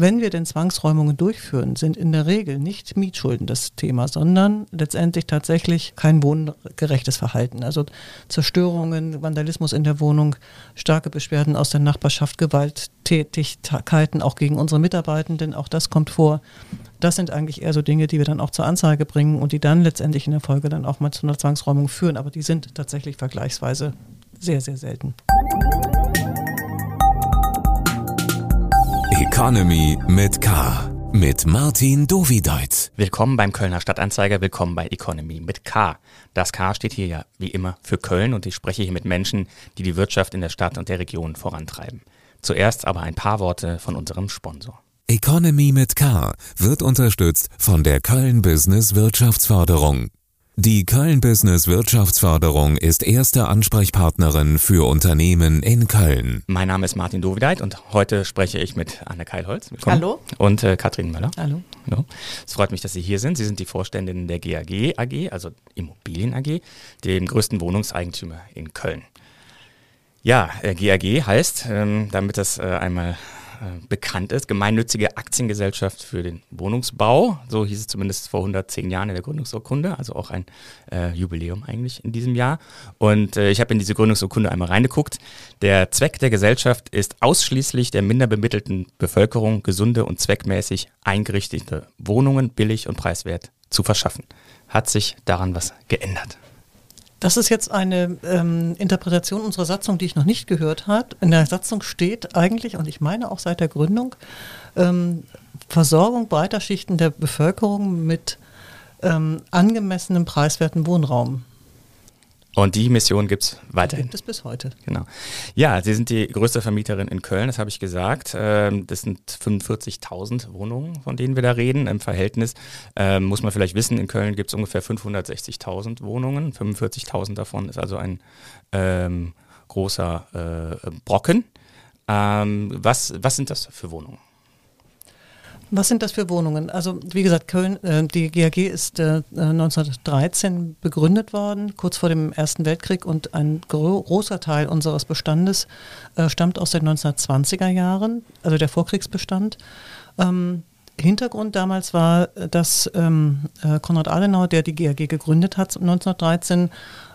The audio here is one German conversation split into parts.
wenn wir denn Zwangsräumungen durchführen, sind in der Regel nicht Mietschulden das Thema, sondern letztendlich tatsächlich kein wohngerechtes Verhalten. Also Zerstörungen, Vandalismus in der Wohnung, starke Beschwerden aus der Nachbarschaft, Gewalttätigkeiten auch gegen unsere Mitarbeitenden, auch das kommt vor. Das sind eigentlich eher so Dinge, die wir dann auch zur Anzeige bringen und die dann letztendlich in der Folge dann auch mal zu einer Zwangsräumung führen. Aber die sind tatsächlich vergleichsweise sehr, sehr selten. Economy mit K. Mit Martin Dovideit. Willkommen beim Kölner Stadtanzeiger, willkommen bei Economy mit K. Das K steht hier ja wie immer für Köln und ich spreche hier mit Menschen, die die Wirtschaft in der Stadt und der Region vorantreiben. Zuerst aber ein paar Worte von unserem Sponsor. Economy mit K wird unterstützt von der Köln Business Wirtschaftsförderung. Die Köln Business Wirtschaftsförderung ist erste Ansprechpartnerin für Unternehmen in Köln. Mein Name ist Martin Dovideit und heute spreche ich mit Anne Keilholz. Willkommen. Hallo. Und äh, Katrin Möller. Hallo. Hallo. Es freut mich, dass Sie hier sind. Sie sind die Vorständin der GAG AG, also Immobilien AG, dem größten Wohnungseigentümer in Köln. Ja, äh, GAG heißt, ähm, damit das äh, einmal bekannt ist, gemeinnützige Aktiengesellschaft für den Wohnungsbau. So hieß es zumindest vor 110 Jahren in der Gründungsurkunde, also auch ein äh, Jubiläum eigentlich in diesem Jahr. Und äh, ich habe in diese Gründungsurkunde einmal reingeguckt. Der Zweck der Gesellschaft ist ausschließlich der minder bemittelten Bevölkerung gesunde und zweckmäßig eingerichtete Wohnungen billig und preiswert zu verschaffen. Hat sich daran was geändert? Das ist jetzt eine ähm, Interpretation unserer Satzung, die ich noch nicht gehört habe. In der Satzung steht eigentlich, und ich meine auch seit der Gründung, ähm, Versorgung breiter Schichten der Bevölkerung mit ähm, angemessenem preiswerten Wohnraum. Und die Mission gibt es weiterhin. Gibt es bis heute. Genau. Ja, Sie sind die größte Vermieterin in Köln, das habe ich gesagt. Ähm, das sind 45.000 Wohnungen, von denen wir da reden. Im Verhältnis ähm, muss man vielleicht wissen, in Köln gibt es ungefähr 560.000 Wohnungen. 45.000 davon ist also ein ähm, großer äh, Brocken. Ähm, was, was sind das für Wohnungen? Was sind das für Wohnungen? Also wie gesagt, Köln, äh, die GAG ist äh, 1913 begründet worden, kurz vor dem Ersten Weltkrieg und ein gro großer Teil unseres Bestandes äh, stammt aus den 1920er Jahren, also der Vorkriegsbestand. Ähm, Hintergrund damals war, dass ähm, äh, Konrad Adenauer, der die GAG gegründet hat 1913,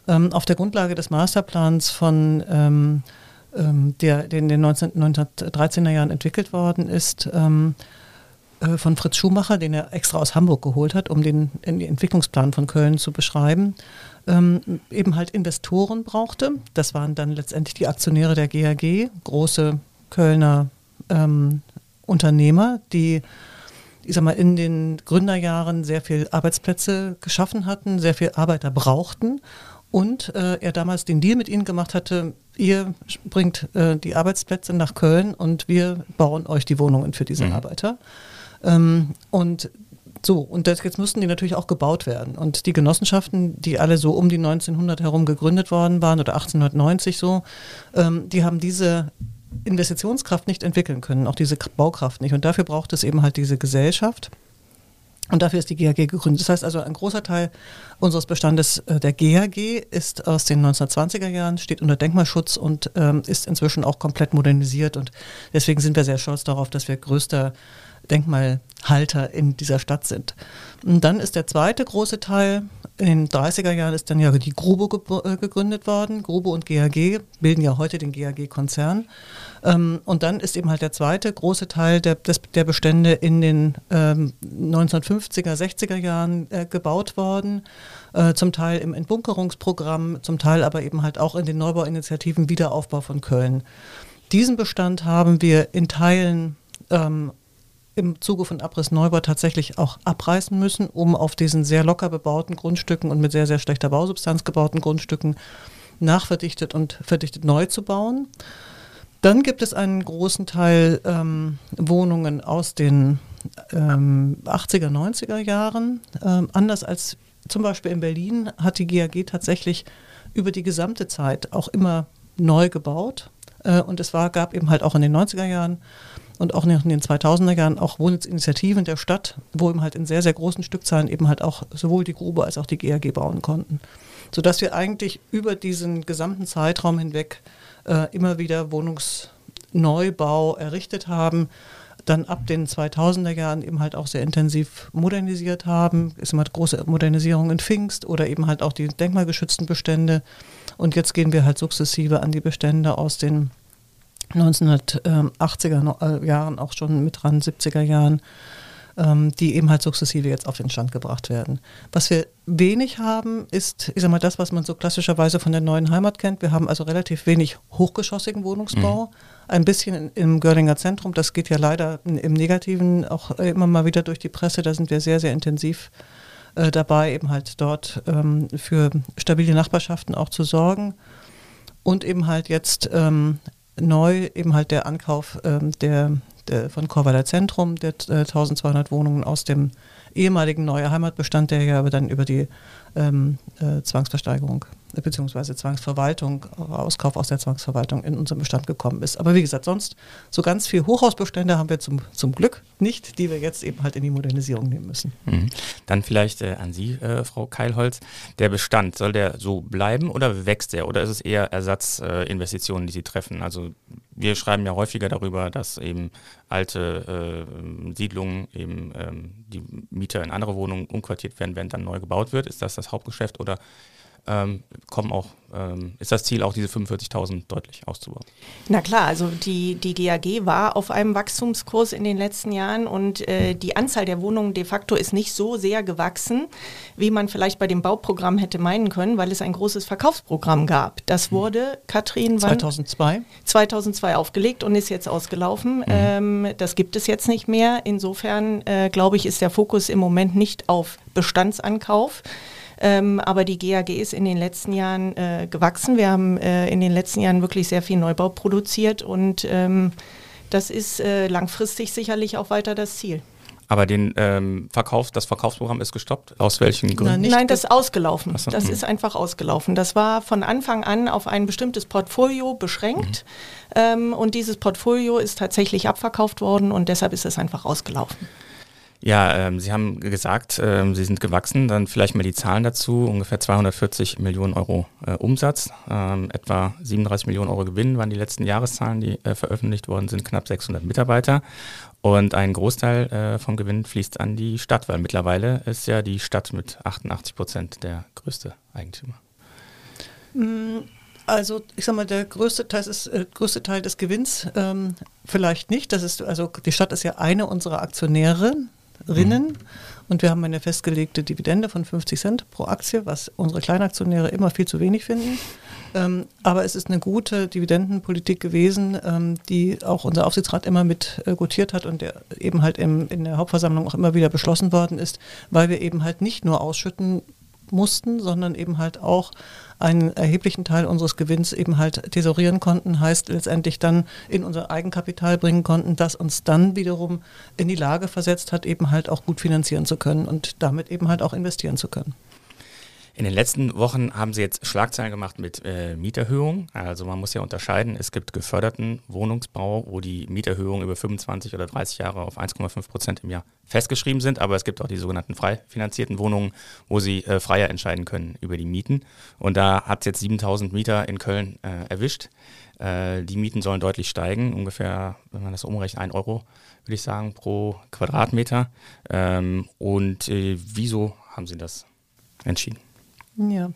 ähm, auf der Grundlage des Masterplans von ähm, ähm, der, der in den 19, 1913er Jahren entwickelt worden ist, ähm, äh, von Fritz Schumacher, den er extra aus Hamburg geholt hat, um den, den Entwicklungsplan von Köln zu beschreiben, ähm, eben halt Investoren brauchte. Das waren dann letztendlich die Aktionäre der GAG, große Kölner ähm, Unternehmer, die ich sag mal, in den Gründerjahren sehr viel Arbeitsplätze geschaffen hatten, sehr viel Arbeiter brauchten und äh, er damals den Deal mit ihnen gemacht hatte, ihr bringt äh, die Arbeitsplätze nach Köln und wir bauen euch die Wohnungen für diese mhm. Arbeiter. Ähm, und so, und das, jetzt mussten die natürlich auch gebaut werden. Und die Genossenschaften, die alle so um die 1900 herum gegründet worden waren oder 1890 so, ähm, die haben diese Investitionskraft nicht entwickeln können, auch diese Baukraft nicht. Und dafür braucht es eben halt diese Gesellschaft. Und dafür ist die GAG gegründet. Das heißt also, ein großer Teil unseres Bestandes äh, der GAG ist aus den 1920er Jahren, steht unter Denkmalschutz und ähm, ist inzwischen auch komplett modernisiert. Und deswegen sind wir sehr stolz darauf, dass wir größter Denkmalhalter in dieser Stadt sind. Und dann ist der zweite große Teil, in den 30er Jahren ist dann ja die Grube äh, gegründet worden. Grube und GAG bilden ja heute den GAG-Konzern. Ähm, und dann ist eben halt der zweite große Teil der, der Bestände in den 1950er, ähm, 60er Jahren äh, gebaut worden. Äh, zum Teil im Entbunkerungsprogramm, zum Teil aber eben halt auch in den Neubauinitiativen Wiederaufbau von Köln. Diesen Bestand haben wir in Teilen ähm, im Zuge von Abriss Neubau tatsächlich auch abreißen müssen, um auf diesen sehr locker bebauten Grundstücken und mit sehr, sehr schlechter Bausubstanz gebauten Grundstücken nachverdichtet und verdichtet neu zu bauen. Dann gibt es einen großen Teil ähm, Wohnungen aus den ähm, 80er, 90er Jahren. Ähm, anders als zum Beispiel in Berlin hat die GAG tatsächlich über die gesamte Zeit auch immer neu gebaut. Äh, und es war, gab eben halt auch in den 90er Jahren und auch in den 2000er Jahren auch Wohninitiativen der Stadt, wo eben halt in sehr, sehr großen Stückzahlen eben halt auch sowohl die Grube als auch die GAG bauen konnten. Sodass wir eigentlich über diesen gesamten Zeitraum hinweg äh, immer wieder Wohnungsneubau errichtet haben. dann ab den 2000er Jahren eben halt auch sehr intensiv modernisiert haben. Ist immer große Modernisierung in Pfingst oder eben halt auch die denkmalgeschützten Bestände. Und jetzt gehen wir halt sukzessive an die Bestände aus den 1980er äh, Jahren, auch schon mit dran, 70er Jahren ähm, die eben halt sukzessive jetzt auf den Stand gebracht werden. Was wir wenig haben, ist, ich sag mal, das, was man so klassischerweise von der neuen Heimat kennt. Wir haben also relativ wenig hochgeschossigen Wohnungsbau. Mhm. Ein bisschen im Görlinger Zentrum, das geht ja leider im Negativen auch immer mal wieder durch die Presse, da sind wir sehr, sehr intensiv äh, dabei, eben halt dort ähm, für stabile Nachbarschaften auch zu sorgen. Und eben halt jetzt ähm, neu eben halt der Ankauf ähm, der der, von Korweiler Zentrum, der äh, 1200 Wohnungen aus dem ehemaligen Neue Heimatbestand, der ja aber dann über die ähm, äh, Zwangsversteigerung beziehungsweise Zwangsverwaltung, Auskauf aus der Zwangsverwaltung in unseren Bestand gekommen ist. Aber wie gesagt, sonst so ganz viel Hochhausbestände haben wir zum, zum Glück nicht, die wir jetzt eben halt in die Modernisierung nehmen müssen. Mhm. Dann vielleicht äh, an Sie, äh, Frau Keilholz. Der Bestand, soll der so bleiben oder wächst der? Oder ist es eher Ersatzinvestitionen, äh, die Sie treffen? Also wir schreiben ja häufiger darüber, dass eben alte äh, Siedlungen, eben ähm, die Mieter in andere Wohnungen umquartiert werden, während dann neu gebaut wird. Ist das das Hauptgeschäft oder ähm, kommen auch, ähm, ist das Ziel auch diese 45.000 deutlich auszubauen. Na klar, also die, die GAG war auf einem Wachstumskurs in den letzten Jahren und äh, die Anzahl der Wohnungen de facto ist nicht so sehr gewachsen, wie man vielleicht bei dem Bauprogramm hätte meinen können, weil es ein großes Verkaufsprogramm gab. Das hm. wurde, Katrin, 2002? 2002 aufgelegt und ist jetzt ausgelaufen. Mhm. Ähm, das gibt es jetzt nicht mehr. Insofern, äh, glaube ich, ist der Fokus im Moment nicht auf Bestandsankauf, ähm, aber die GAG ist in den letzten Jahren äh, gewachsen. Wir haben äh, in den letzten Jahren wirklich sehr viel Neubau produziert und ähm, das ist äh, langfristig sicherlich auch weiter das Ziel. Aber den ähm, Verkauf, das Verkaufsprogramm ist gestoppt. Aus welchen Gründen? Nein, Nein das ist ausgelaufen. So, das mh. ist einfach ausgelaufen. Das war von Anfang an auf ein bestimmtes Portfolio beschränkt. Mhm. Ähm, und dieses Portfolio ist tatsächlich abverkauft worden und deshalb ist es einfach ausgelaufen. Ja, ähm, Sie haben gesagt, ähm, Sie sind gewachsen. Dann vielleicht mal die Zahlen dazu. Ungefähr 240 Millionen Euro äh, Umsatz, ähm, etwa 37 Millionen Euro Gewinn waren die letzten Jahreszahlen, die äh, veröffentlicht worden sind, knapp 600 Mitarbeiter. Und ein Großteil äh, vom Gewinn fließt an die Stadt, weil mittlerweile ist ja die Stadt mit 88 Prozent der größte Eigentümer. Mm, also ich sage mal, der größte Teil, ist, äh, größte Teil des Gewinns ähm, vielleicht nicht. Das ist also die Stadt ist ja eine unserer Aktionäre rinnen. Und wir haben eine festgelegte Dividende von 50 Cent pro Aktie, was unsere Kleinaktionäre immer viel zu wenig finden. Ähm, aber es ist eine gute Dividendenpolitik gewesen, ähm, die auch unser Aufsichtsrat immer mit äh, gutiert hat und der eben halt im, in der Hauptversammlung auch immer wieder beschlossen worden ist, weil wir eben halt nicht nur ausschütten mussten, sondern eben halt auch einen erheblichen Teil unseres Gewinns eben halt tesorieren konnten, heißt letztendlich dann in unser Eigenkapital bringen konnten, das uns dann wiederum in die Lage versetzt hat, eben halt auch gut finanzieren zu können und damit eben halt auch investieren zu können. In den letzten Wochen haben Sie jetzt Schlagzeilen gemacht mit äh, Mieterhöhungen. Also man muss ja unterscheiden, es gibt geförderten Wohnungsbau, wo die Mieterhöhungen über 25 oder 30 Jahre auf 1,5 Prozent im Jahr festgeschrieben sind, aber es gibt auch die sogenannten frei finanzierten Wohnungen, wo Sie äh, freier entscheiden können über die Mieten. Und da hat es jetzt 7000 Mieter in Köln äh, erwischt. Äh, die Mieten sollen deutlich steigen, ungefähr, wenn man das umrechnet, 1 Euro, würde ich sagen, pro Quadratmeter. Ähm, und äh, wieso haben Sie das entschieden? Ja,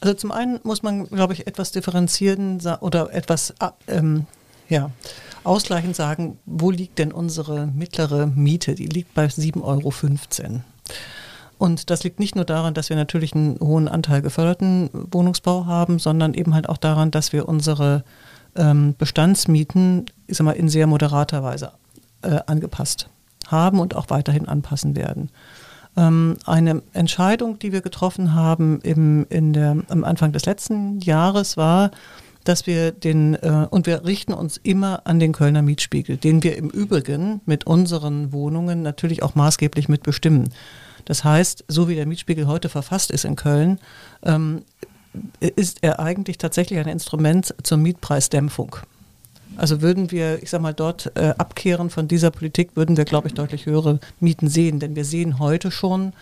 also zum einen muss man, glaube ich, etwas differenzieren oder etwas ähm, ja, ausgleichend sagen, wo liegt denn unsere mittlere Miete? Die liegt bei 7,15 Euro. Und das liegt nicht nur daran, dass wir natürlich einen hohen Anteil geförderten Wohnungsbau haben, sondern eben halt auch daran, dass wir unsere ähm, Bestandsmieten ich sag mal, in sehr moderater Weise äh, angepasst haben und auch weiterhin anpassen werden. Ähm, eine Entscheidung, die wir getroffen haben im, in der, am Anfang des letzten Jahres war, dass wir den, äh, und wir richten uns immer an den Kölner Mietspiegel, den wir im Übrigen mit unseren Wohnungen natürlich auch maßgeblich mitbestimmen. Das heißt, so wie der Mietspiegel heute verfasst ist in Köln, ähm, ist er eigentlich tatsächlich ein Instrument zur Mietpreisdämpfung. Also würden wir, ich sag mal, dort äh, abkehren von dieser Politik, würden wir, glaube ich, deutlich höhere Mieten sehen. Denn wir sehen heute schon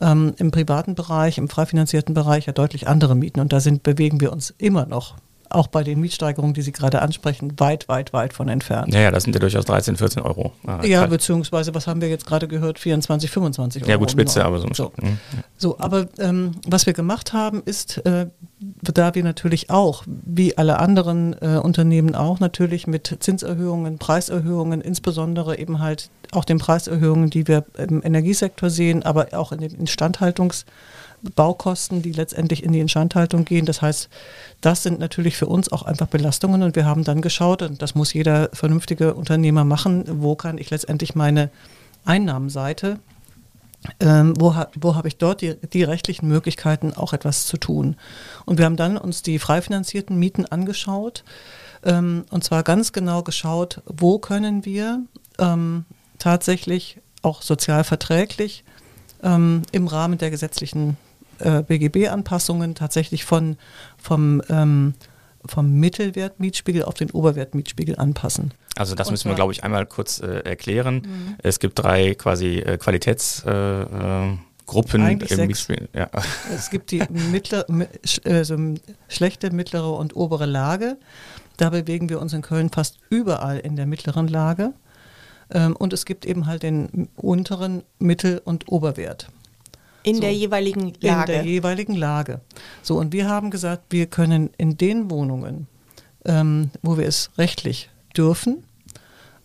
ähm, im privaten Bereich, im frei finanzierten Bereich ja deutlich andere Mieten. Und da sind, bewegen wir uns immer noch auch bei den Mietsteigerungen, die Sie gerade ansprechen, weit, weit, weit von entfernt. Ja, ja, das sind ja durchaus 13, 14 Euro. Ah, ja, beziehungsweise, was haben wir jetzt gerade gehört? 24, 25 Euro. Ja, gut, Spitze, aber so. So, mhm. so aber ähm, was wir gemacht haben, ist, äh, da wir natürlich auch, wie alle anderen äh, Unternehmen auch, natürlich mit Zinserhöhungen, Preiserhöhungen, insbesondere eben halt auch den Preiserhöhungen, die wir im Energiesektor sehen, aber auch in den Instandhaltungsbaukosten, die letztendlich in die Instandhaltung gehen. Das heißt, das sind natürlich für uns auch einfach Belastungen und wir haben dann geschaut, und das muss jeder vernünftige Unternehmer machen, wo kann ich letztendlich meine Einnahmenseite ähm, wo, ha wo habe ich dort die, die, rechtlichen Möglichkeiten, auch etwas zu tun. Und wir haben dann uns die frei finanzierten Mieten angeschaut ähm, und zwar ganz genau geschaut, wo können wir ähm, tatsächlich auch sozial verträglich ähm, im Rahmen der gesetzlichen äh, BGB-Anpassungen tatsächlich von, vom ähm, vom Mittelwertmietspiegel auf den Oberwertmietspiegel anpassen. Also das und müssen wir, glaube ich, einmal kurz äh, erklären. Mhm. Es gibt drei quasi äh, Qualitätsgruppen äh, äh im Mietspiegel. Ja. Es gibt die mittler, also schlechte, mittlere und obere Lage. Da bewegen wir uns in Köln fast überall in der mittleren Lage. Ähm, und es gibt eben halt den unteren Mittel- und Oberwert. In so, der jeweiligen Lage. In der jeweiligen Lage. So, und wir haben gesagt, wir können in den Wohnungen, ähm, wo wir es rechtlich dürfen,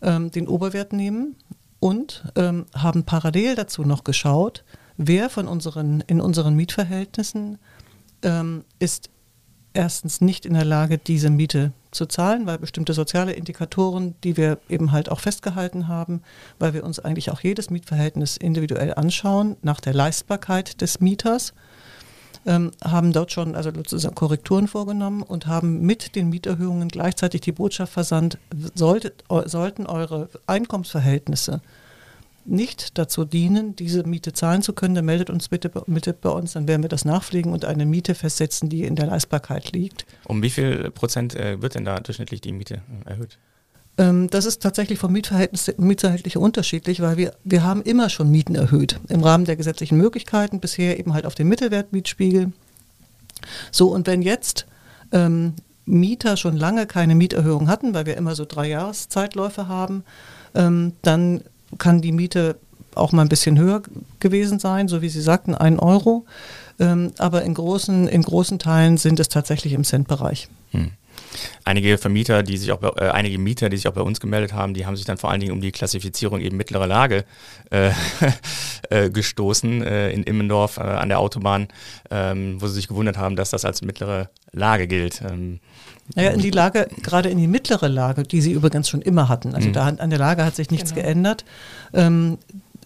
ähm, den Oberwert nehmen und ähm, haben parallel dazu noch geschaut, wer von unseren, in unseren Mietverhältnissen ähm, ist erstens nicht in der Lage, diese Miete zu zahlen, weil bestimmte soziale Indikatoren, die wir eben halt auch festgehalten haben, weil wir uns eigentlich auch jedes Mietverhältnis individuell anschauen, nach der Leistbarkeit des Mieters, ähm, haben dort schon also sozusagen Korrekturen vorgenommen und haben mit den Mieterhöhungen gleichzeitig die Botschaft versandt, solltet, sollten eure Einkommensverhältnisse nicht dazu dienen, diese Miete zahlen zu können, dann meldet uns bitte, bitte bei uns, dann werden wir das nachpflegen und eine Miete festsetzen, die in der Leistbarkeit liegt. Um wie viel Prozent äh, wird denn da durchschnittlich die Miete äh, erhöht? Ähm, das ist tatsächlich vom Mietverhältnis, Mietverhältnis unterschiedlich, weil wir, wir haben immer schon Mieten erhöht im Rahmen der gesetzlichen Möglichkeiten, bisher eben halt auf dem Mittelwertmietspiegel. So, und wenn jetzt ähm, Mieter schon lange keine Mieterhöhung hatten, weil wir immer so drei Jahreszeitläufe haben, ähm, dann kann die Miete auch mal ein bisschen höher gewesen sein, so wie Sie sagten, ein Euro. Ähm, aber in großen, in großen Teilen sind es tatsächlich im Cent-Bereich. Hm. Einige Vermieter, die sich auch bei, äh, einige Mieter, die sich auch bei uns gemeldet haben, die haben sich dann vor allen Dingen um die Klassifizierung eben mittlerer Lage äh, äh, gestoßen äh, in Immendorf äh, an der Autobahn, ähm, wo sie sich gewundert haben, dass das als mittlere Lage gilt. Ähm, naja, in die Lage, gerade in die mittlere Lage, die sie übrigens schon immer hatten. Also mhm. da an der Lage hat sich nichts genau. geändert. Ähm,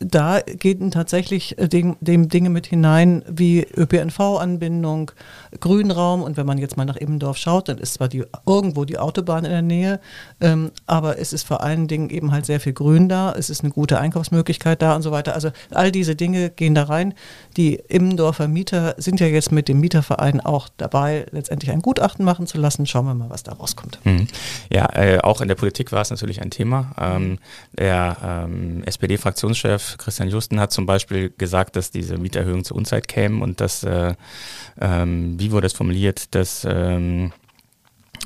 da gehen tatsächlich äh, dem, dem, Dinge mit hinein wie ÖPNV-Anbindung, Grünraum und wenn man jetzt mal nach Immendorf schaut, dann ist zwar die, irgendwo die Autobahn in der Nähe, ähm, aber es ist vor allen Dingen eben halt sehr viel Grün da, es ist eine gute Einkaufsmöglichkeit da und so weiter. Also all diese Dinge gehen da rein. Die Immendorfer Mieter sind ja jetzt mit dem Mieterverein auch dabei, letztendlich ein Gutachten machen zu lassen. Schauen wir mal, was da rauskommt. Mhm. Ja, äh, auch in der Politik war es natürlich ein Thema. Ähm, der ähm, SPD-Fraktionschef Christian Justen hat zum Beispiel gesagt, dass diese Mieterhöhungen zur Unzeit kämen und dass äh, ähm, wie wurde es formuliert, dass ähm,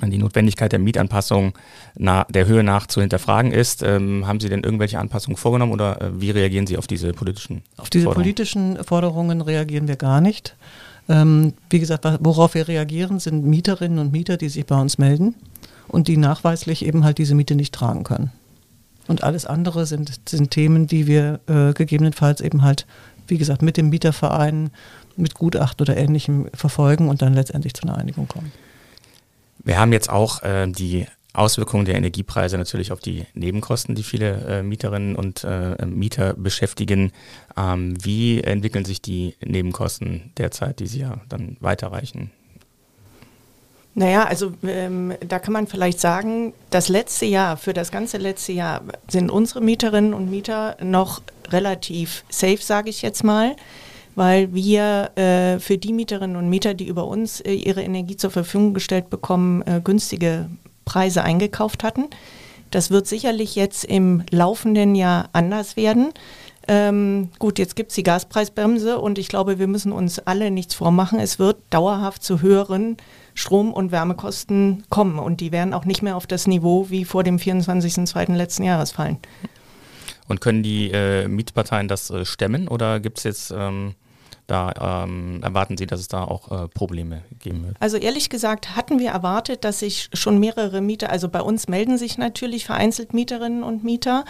die Notwendigkeit der Mietanpassung der Höhe nach zu hinterfragen ist. Ähm, haben Sie denn irgendwelche Anpassungen vorgenommen oder äh, wie reagieren Sie auf diese politischen Auf diese Forderungen? politischen Forderungen reagieren wir gar nicht. Ähm, wie gesagt, worauf wir reagieren, sind Mieterinnen und Mieter, die sich bei uns melden und die nachweislich eben halt diese Miete nicht tragen können. Und alles andere sind, sind Themen, die wir äh, gegebenenfalls eben halt, wie gesagt, mit dem Mieterverein, mit Gutachten oder Ähnlichem verfolgen und dann letztendlich zu einer Einigung kommen. Wir haben jetzt auch äh, die Auswirkungen der Energiepreise natürlich auf die Nebenkosten, die viele äh, Mieterinnen und äh, Mieter beschäftigen. Ähm, wie entwickeln sich die Nebenkosten derzeit, die Sie ja dann weiterreichen? Naja, also ähm, da kann man vielleicht sagen, das letzte Jahr, für das ganze letzte Jahr sind unsere Mieterinnen und Mieter noch relativ safe, sage ich jetzt mal weil wir äh, für die Mieterinnen und Mieter, die über uns äh, ihre Energie zur Verfügung gestellt bekommen, äh, günstige Preise eingekauft hatten. Das wird sicherlich jetzt im laufenden Jahr anders werden. Ähm, gut, jetzt gibt es die Gaspreisbremse und ich glaube, wir müssen uns alle nichts vormachen. Es wird dauerhaft zu höheren Strom- und Wärmekosten kommen und die werden auch nicht mehr auf das Niveau wie vor dem 24.02. letzten Jahres fallen. Und können die äh, Mietparteien das äh, stemmen oder gibt es jetzt ähm, da ähm, erwarten Sie, dass es da auch äh, Probleme geben wird? Also ehrlich gesagt hatten wir erwartet, dass sich schon mehrere Mieter, also bei uns melden sich natürlich vereinzelt Mieterinnen und Mieter,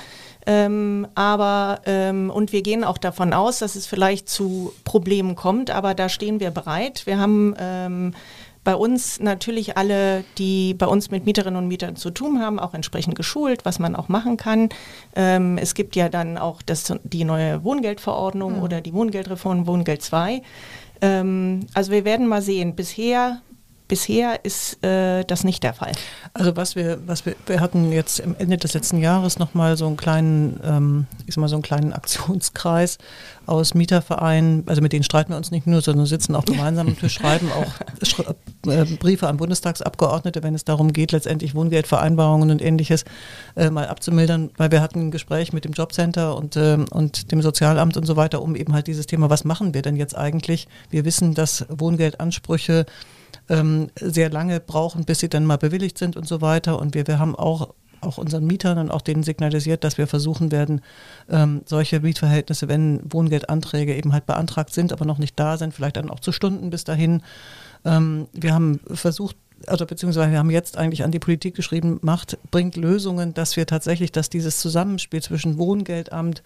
ähm, aber ähm, und wir gehen auch davon aus, dass es vielleicht zu Problemen kommt, aber da stehen wir bereit. Wir haben ähm, bei uns natürlich alle, die bei uns mit Mieterinnen und Mietern zu tun haben, auch entsprechend geschult, was man auch machen kann. Ähm, es gibt ja dann auch das, die neue Wohngeldverordnung mhm. oder die Wohngeldreform Wohngeld 2. Ähm, also wir werden mal sehen. Bisher Bisher ist äh, das nicht der Fall. Also was wir, was wir, wir hatten jetzt am Ende des letzten Jahres nochmal so einen kleinen, ähm, ich sag mal so einen kleinen Aktionskreis aus Mietervereinen, also mit denen streiten wir uns nicht nur, sondern sitzen auch gemeinsam am Tisch, schreiben auch äh, Briefe an Bundestagsabgeordnete, wenn es darum geht, letztendlich Wohngeldvereinbarungen und ähnliches äh, mal abzumildern, weil wir hatten ein Gespräch mit dem Jobcenter und, äh, und dem Sozialamt und so weiter, um eben halt dieses Thema, was machen wir denn jetzt eigentlich? Wir wissen, dass Wohngeldansprüche ähm, sehr lange brauchen, bis sie dann mal bewilligt sind und so weiter. Und wir, wir haben auch auch unseren Mietern und auch denen signalisiert, dass wir versuchen werden, ähm, solche Mietverhältnisse, wenn Wohngeldanträge eben halt beantragt sind, aber noch nicht da sind, vielleicht dann auch zu Stunden bis dahin. Ähm, wir haben versucht, also beziehungsweise wir haben jetzt eigentlich an die Politik geschrieben, macht, bringt Lösungen, dass wir tatsächlich, dass dieses Zusammenspiel zwischen Wohngeldamt,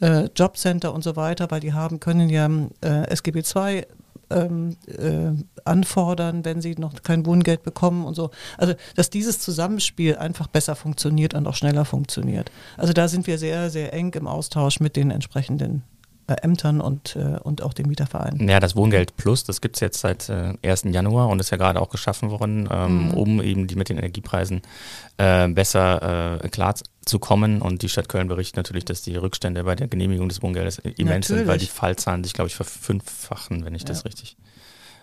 äh, Jobcenter und so weiter, weil die haben, können ja äh, SGB II ähm, äh, anfordern, wenn sie noch kein Wohngeld bekommen und so. Also, dass dieses Zusammenspiel einfach besser funktioniert und auch schneller funktioniert. Also da sind wir sehr, sehr eng im Austausch mit den entsprechenden Ämtern und, äh, und auch den Mietervereinen. Ja, das Wohngeld Plus, das gibt es jetzt seit äh, 1. Januar und ist ja gerade auch geschaffen worden, ähm, mhm. um eben die mit den Energiepreisen äh, besser äh, klar zu kommen. Und die Stadt Köln berichtet natürlich, dass die Rückstände bei der Genehmigung des Wohngeldes immens natürlich. sind, weil die Fallzahlen sich, glaube ich, verfünffachen, wenn ich ja. das richtig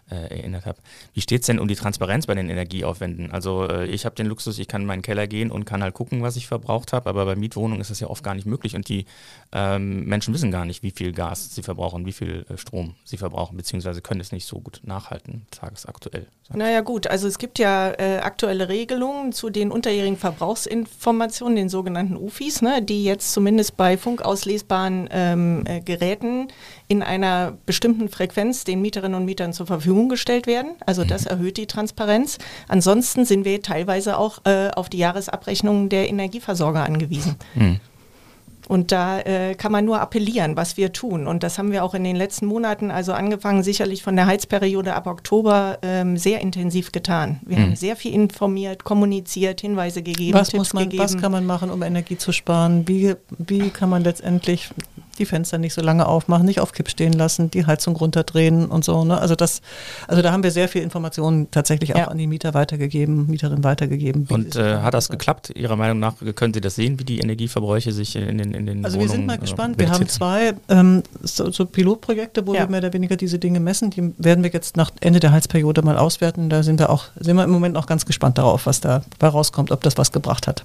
äh, erinnert habe. Wie steht es denn um die Transparenz bei den Energieaufwänden? Also äh, ich habe den Luxus, ich kann in meinen Keller gehen und kann halt gucken, was ich verbraucht habe, aber bei Mietwohnungen ist das ja oft gar nicht möglich und die ähm, Menschen wissen gar nicht, wie viel Gas sie verbrauchen, wie viel äh, Strom sie verbrauchen, beziehungsweise können es nicht so gut nachhalten, tagesaktuell. Naja gut, also es gibt ja äh, aktuelle Regelungen zu den unterjährigen Verbrauchsinformationen, den sogenannten UFIs, ne, die jetzt zumindest bei funkauslesbaren ähm, äh, Geräten in einer bestimmten Frequenz den Mieterinnen und Mietern zur Verfügung gestellt werden. Also das mhm. erhöht die Transparenz. Ansonsten sind wir teilweise auch äh, auf die Jahresabrechnungen der Energieversorger angewiesen. Mhm. Und da äh, kann man nur appellieren, was wir tun. Und das haben wir auch in den letzten Monaten, also angefangen sicherlich von der Heizperiode ab Oktober, ähm, sehr intensiv getan. Wir mhm. haben sehr viel informiert, kommuniziert, Hinweise gegeben, was Tipps man, gegeben. Was kann man machen, um Energie zu sparen? Wie, wie kann man letztendlich die Fenster nicht so lange aufmachen, nicht auf Kipp stehen lassen, die Heizung runterdrehen und so. Ne? Also das, also da haben wir sehr viel Informationen tatsächlich auch ja. an die Mieter weitergegeben, Mieterinnen weitergegeben. Und äh, hat das geklappt? Ihrer Meinung nach können Sie das sehen, wie die Energieverbräuche sich in den in den Also Wohnungen, wir sind mal gespannt. Äh, wir haben zwei ähm, so, so, Pilotprojekte, wo ja. wir mehr oder weniger diese Dinge messen. Die werden wir jetzt nach Ende der Heizperiode mal auswerten. Da sind wir auch, sind wir im Moment auch ganz gespannt darauf, was da rauskommt, ob das was gebracht hat.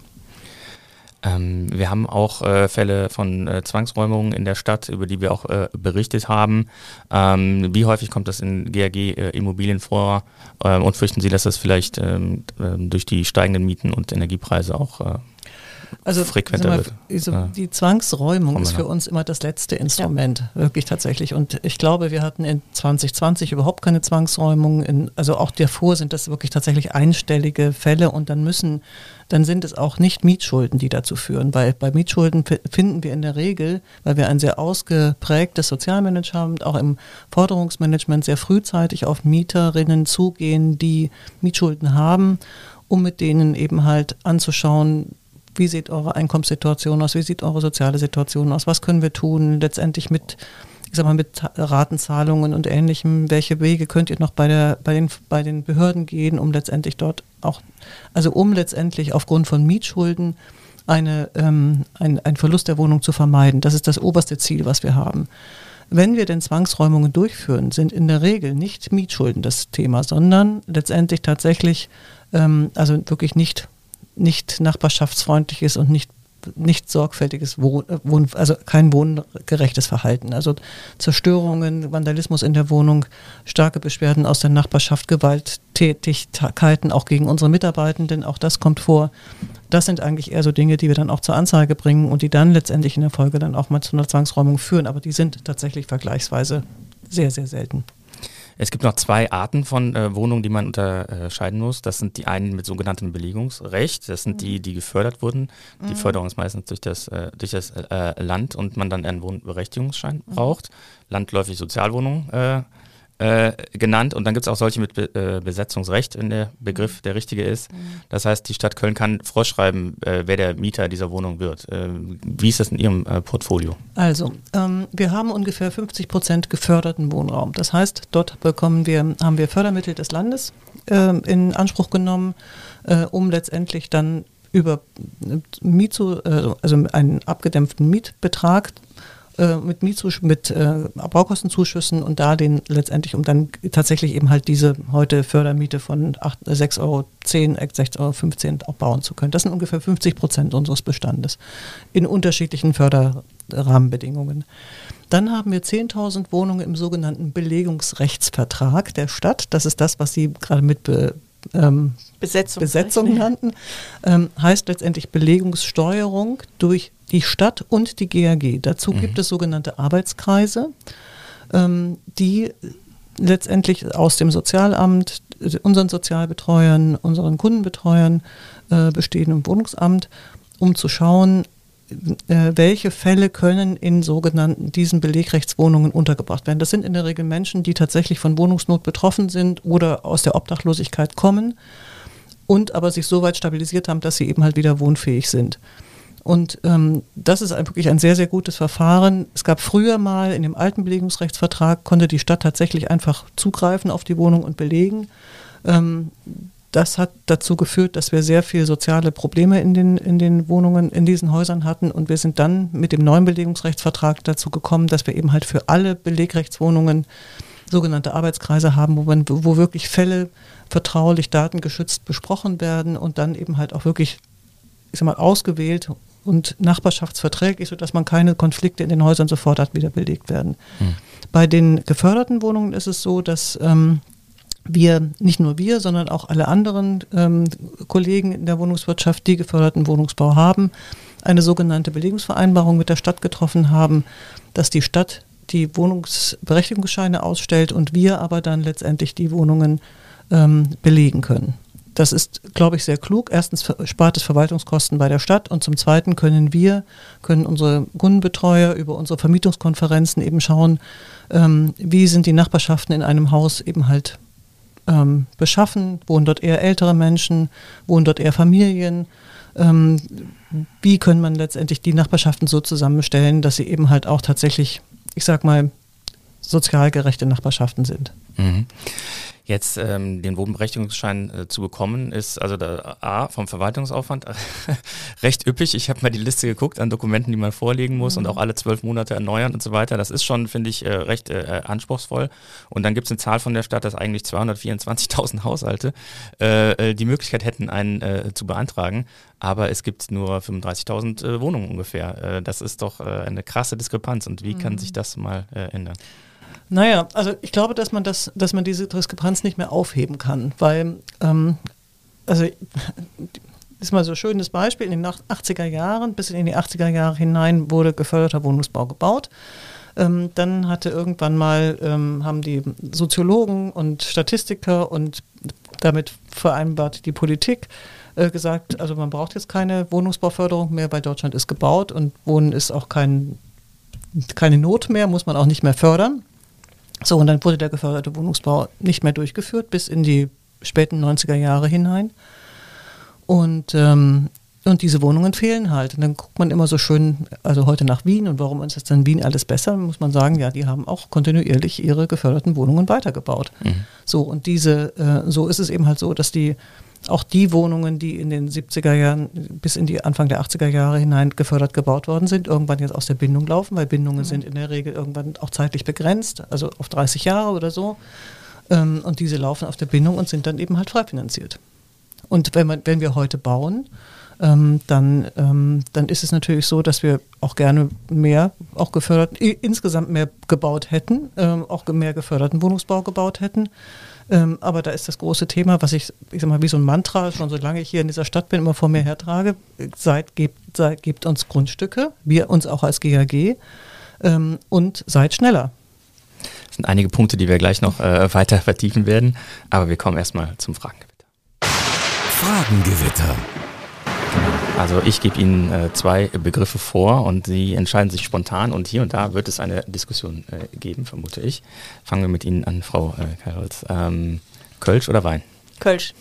Ähm, wir haben auch äh, Fälle von äh, Zwangsräumungen in der Stadt, über die wir auch äh, berichtet haben. Ähm, wie häufig kommt das in GAG-Immobilien äh, vor ähm, und fürchten Sie, dass das vielleicht ähm, ähm, durch die steigenden Mieten und Energiepreise auch äh, also, frequenter mal, wird. Also ja. Die Zwangsräumung ist für uns immer das letzte Instrument, ja. wirklich tatsächlich. Und ich glaube, wir hatten in 2020 überhaupt keine Zwangsräumung. In, also auch davor sind das wirklich tatsächlich einstellige Fälle und dann müssen, dann sind es auch nicht Mietschulden, die dazu führen. Weil bei Mietschulden finden wir in der Regel, weil wir ein sehr ausgeprägtes Sozialmanagement, auch im Forderungsmanagement sehr frühzeitig auf Mieterinnen zugehen, die Mietschulden haben um mit denen eben halt anzuschauen, wie sieht eure Einkommenssituation aus, wie sieht eure soziale Situation aus, was können wir tun, letztendlich mit, ich sag mal, mit Ratenzahlungen und ähnlichem, welche Wege könnt ihr noch bei, der, bei, den, bei den Behörden gehen, um letztendlich dort auch, also um letztendlich aufgrund von Mietschulden eine, ähm, ein, ein Verlust der Wohnung zu vermeiden. Das ist das oberste Ziel, was wir haben. Wenn wir denn Zwangsräumungen durchführen, sind in der Regel nicht Mietschulden das Thema, sondern letztendlich tatsächlich, ähm, also wirklich nicht nicht nachbarschaftsfreundlich ist und nicht nicht sorgfältiges Wohn, Wohn, also kein wohngerechtes Verhalten. Also Zerstörungen, Vandalismus in der Wohnung, starke Beschwerden aus der Nachbarschaft, Gewalttätigkeiten auch gegen unsere Mitarbeitenden, auch das kommt vor. Das sind eigentlich eher so Dinge, die wir dann auch zur Anzeige bringen und die dann letztendlich in der Folge dann auch mal zu einer Zwangsräumung führen. Aber die sind tatsächlich vergleichsweise sehr, sehr selten. Es gibt noch zwei Arten von äh, Wohnungen, die man unterscheiden muss. Das sind die einen mit sogenanntem Belegungsrecht. Das sind die, die gefördert wurden. Die mhm. Förderung ist meistens durch das, äh, durch das äh, Land und man dann einen Wohnberechtigungsschein mhm. braucht. Landläufig Sozialwohnungen äh, genannt und dann gibt es auch solche mit Be äh, Besetzungsrecht, wenn der Begriff der richtige ist. Mhm. Das heißt, die Stadt Köln kann vorschreiben, äh, wer der Mieter dieser Wohnung wird. Äh, wie ist das in Ihrem äh, Portfolio? Also, ähm, wir haben ungefähr 50 Prozent geförderten Wohnraum. Das heißt, dort bekommen wir, haben wir Fördermittel des Landes ähm, in Anspruch genommen, um letztendlich dann über Mietzu, also einen abgedämpften Mietbetrag äh, mit, Mietzusch mit äh, Baukostenzuschüssen und da den letztendlich, um dann tatsächlich eben halt diese heute Fördermiete von 6,10 Euro, 6,15 Euro auch bauen zu können. Das sind ungefähr 50 Prozent unseres Bestandes in unterschiedlichen Förderrahmenbedingungen. Dann haben wir 10.000 Wohnungen im sogenannten Belegungsrechtsvertrag der Stadt. Das ist das, was Sie gerade mit ähm, Besetzung, Besetzung nannten. Ähm, heißt letztendlich Belegungssteuerung durch die Stadt und die GAG. Dazu mhm. gibt es sogenannte Arbeitskreise, ähm, die letztendlich aus dem Sozialamt, unseren Sozialbetreuern, unseren Kundenbetreuern äh, bestehen im Wohnungsamt, um zu schauen, äh, welche Fälle können in sogenannten diesen Belegrechtswohnungen untergebracht werden. Das sind in der Regel Menschen, die tatsächlich von Wohnungsnot betroffen sind oder aus der Obdachlosigkeit kommen und aber sich so weit stabilisiert haben, dass sie eben halt wieder wohnfähig sind. Und ähm, das ist wirklich ein sehr, sehr gutes Verfahren. Es gab früher mal in dem alten Belegungsrechtsvertrag, konnte die Stadt tatsächlich einfach zugreifen auf die Wohnung und belegen. Ähm, das hat dazu geführt, dass wir sehr viele soziale Probleme in den, in den Wohnungen, in diesen Häusern hatten. Und wir sind dann mit dem neuen Belegungsrechtsvertrag dazu gekommen, dass wir eben halt für alle Belegrechtswohnungen sogenannte Arbeitskreise haben, wo, man, wo wirklich Fälle vertraulich, datengeschützt besprochen werden und dann eben halt auch wirklich, ich sag mal, ausgewählt und nachbarschaftsverträglich, sodass man keine Konflikte in den Häusern sofort hat, wieder belegt werden. Hm. Bei den geförderten Wohnungen ist es so, dass ähm, wir, nicht nur wir, sondern auch alle anderen ähm, Kollegen in der Wohnungswirtschaft, die geförderten Wohnungsbau haben, eine sogenannte Belegungsvereinbarung mit der Stadt getroffen haben, dass die Stadt die Wohnungsberechtigungsscheine ausstellt und wir aber dann letztendlich die Wohnungen ähm, belegen können. Das ist, glaube ich, sehr klug. Erstens spart es Verwaltungskosten bei der Stadt und zum Zweiten können wir, können unsere Kundenbetreuer über unsere Vermietungskonferenzen eben schauen, ähm, wie sind die Nachbarschaften in einem Haus eben halt ähm, beschaffen, wohnen dort eher ältere Menschen, wohnen dort eher Familien. Ähm, wie können man letztendlich die Nachbarschaften so zusammenstellen, dass sie eben halt auch tatsächlich, ich sag mal, sozial gerechte Nachbarschaften sind. Mhm. Jetzt ähm, den Wohnberechtigungsschein äh, zu bekommen, ist also der A vom Verwaltungsaufwand recht üppig. Ich habe mal die Liste geguckt an Dokumenten, die man vorlegen muss mhm. und auch alle zwölf Monate erneuern und so weiter. Das ist schon, finde ich, äh, recht äh, anspruchsvoll. Und dann gibt es eine Zahl von der Stadt, dass eigentlich 224.000 Haushalte äh, äh, die Möglichkeit hätten, einen äh, zu beantragen. Aber es gibt nur 35.000 äh, Wohnungen ungefähr. Äh, das ist doch äh, eine krasse Diskrepanz. Und wie mhm. kann sich das mal äh, ändern? Naja, also ich glaube, dass man das, dass man diese Diskrepanz nicht mehr aufheben kann, weil, ähm, also ist mal so ein schönes Beispiel, in den 80er Jahren, bis in die 80er Jahre hinein wurde geförderter Wohnungsbau gebaut. Ähm, dann hatte irgendwann mal, ähm, haben die Soziologen und Statistiker und damit vereinbart die Politik äh, gesagt, also man braucht jetzt keine Wohnungsbauförderung mehr, weil Deutschland ist gebaut und Wohnen ist auch kein, keine Not mehr, muss man auch nicht mehr fördern. So, und dann wurde der geförderte Wohnungsbau nicht mehr durchgeführt bis in die späten 90er Jahre hinein. Und, ähm, und diese Wohnungen fehlen halt. Und dann guckt man immer so schön, also heute nach Wien und warum ist jetzt in Wien alles besser, muss man sagen, ja, die haben auch kontinuierlich ihre geförderten Wohnungen weitergebaut. Mhm. So, und diese, äh, so ist es eben halt so, dass die auch die Wohnungen, die in den 70er Jahren bis in die Anfang der 80er Jahre hinein gefördert gebaut worden sind, irgendwann jetzt aus der Bindung laufen, weil Bindungen mhm. sind in der Regel irgendwann auch zeitlich begrenzt, also auf 30 Jahre oder so. Ähm, und diese laufen auf der Bindung und sind dann eben halt frei finanziert. Und wenn, man, wenn wir heute bauen, ähm, dann, ähm, dann ist es natürlich so, dass wir auch gerne mehr, auch gefördert, insgesamt mehr gebaut hätten, ähm, auch mehr geförderten Wohnungsbau gebaut hätten. Ähm, aber da ist das große Thema, was ich, ich sag mal, wie so ein Mantra, schon solange ich hier in dieser Stadt bin, immer vor mir hertrage, seid, gebt, seid, gebt uns Grundstücke, wir uns auch als GAG ähm, und seid schneller. Das sind einige Punkte, die wir gleich noch äh, weiter vertiefen werden, aber wir kommen erstmal zum Fragengewitter. Fragengewitter. Also ich gebe Ihnen äh, zwei Begriffe vor und Sie entscheiden sich spontan und hier und da wird es eine Diskussion äh, geben, vermute ich. Fangen wir mit Ihnen an, Frau äh, Karolz. Ähm, Kölsch oder Wein? Kölsch.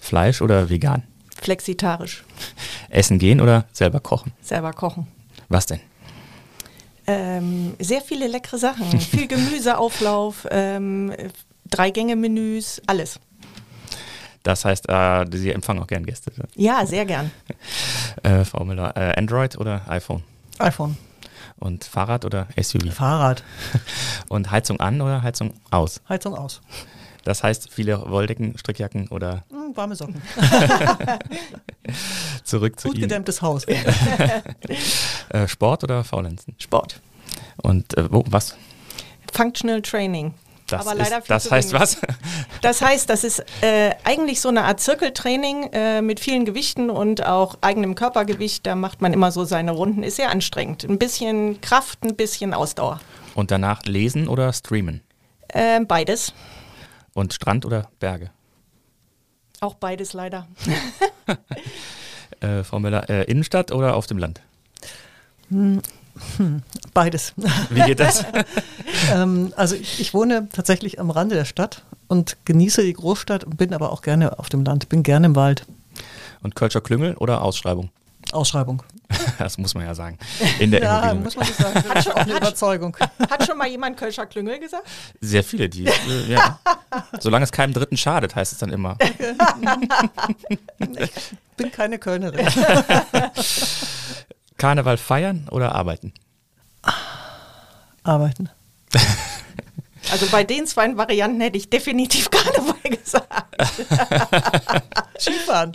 Fleisch oder vegan? Flexitarisch. Essen gehen oder selber kochen? Selber kochen. Was denn? Ähm, sehr viele leckere Sachen. Viel Gemüseauflauf, ähm, Drei-Gänge-Menüs, alles. Das heißt, äh, Sie empfangen auch gern Gäste. Ja, sehr gern. äh, Frau Müller, äh, Android oder iPhone? iPhone. Und Fahrrad oder SUV? Fahrrad. Und Heizung an oder Heizung aus? Heizung aus. Das heißt, viele Wolldecken, Strickjacken oder? Hm, warme Socken. Zurück zu Gut Ihnen. gedämmtes Haus. äh, Sport oder Faulenzen? Sport. Und äh, wo, was? Functional Training. Das, Aber leider ist, viel das zu heißt wenig. was? Das heißt, das ist äh, eigentlich so eine Art Zirkeltraining äh, mit vielen Gewichten und auch eigenem Körpergewicht. Da macht man immer so seine Runden. Ist sehr anstrengend. Ein bisschen Kraft, ein bisschen Ausdauer. Und danach lesen oder streamen? Äh, beides. Und Strand oder Berge? Auch beides leider. Äh, Frau Müller, äh, Innenstadt oder auf dem Land? Beides. Wie geht das? ähm, also ich, ich wohne tatsächlich am Rande der Stadt und genieße die Großstadt, bin aber auch gerne auf dem Land, bin gerne im Wald. Und Kölscher Klüngel oder Ausschreibung? Ausschreibung. Das muss man ja sagen. In der Ja, muss man nicht sagen. Das ist auch eine Überzeugung. Hat schon mal jemand Kölscher Klüngel gesagt? Sehr viele, die, äh, ja. Solange es keinem Dritten schadet, heißt es dann immer. Bin keine Kölnerin. Karneval feiern oder arbeiten? Arbeiten. Also bei den zwei Varianten hätte ich definitiv Karneval gesagt. Skifahren.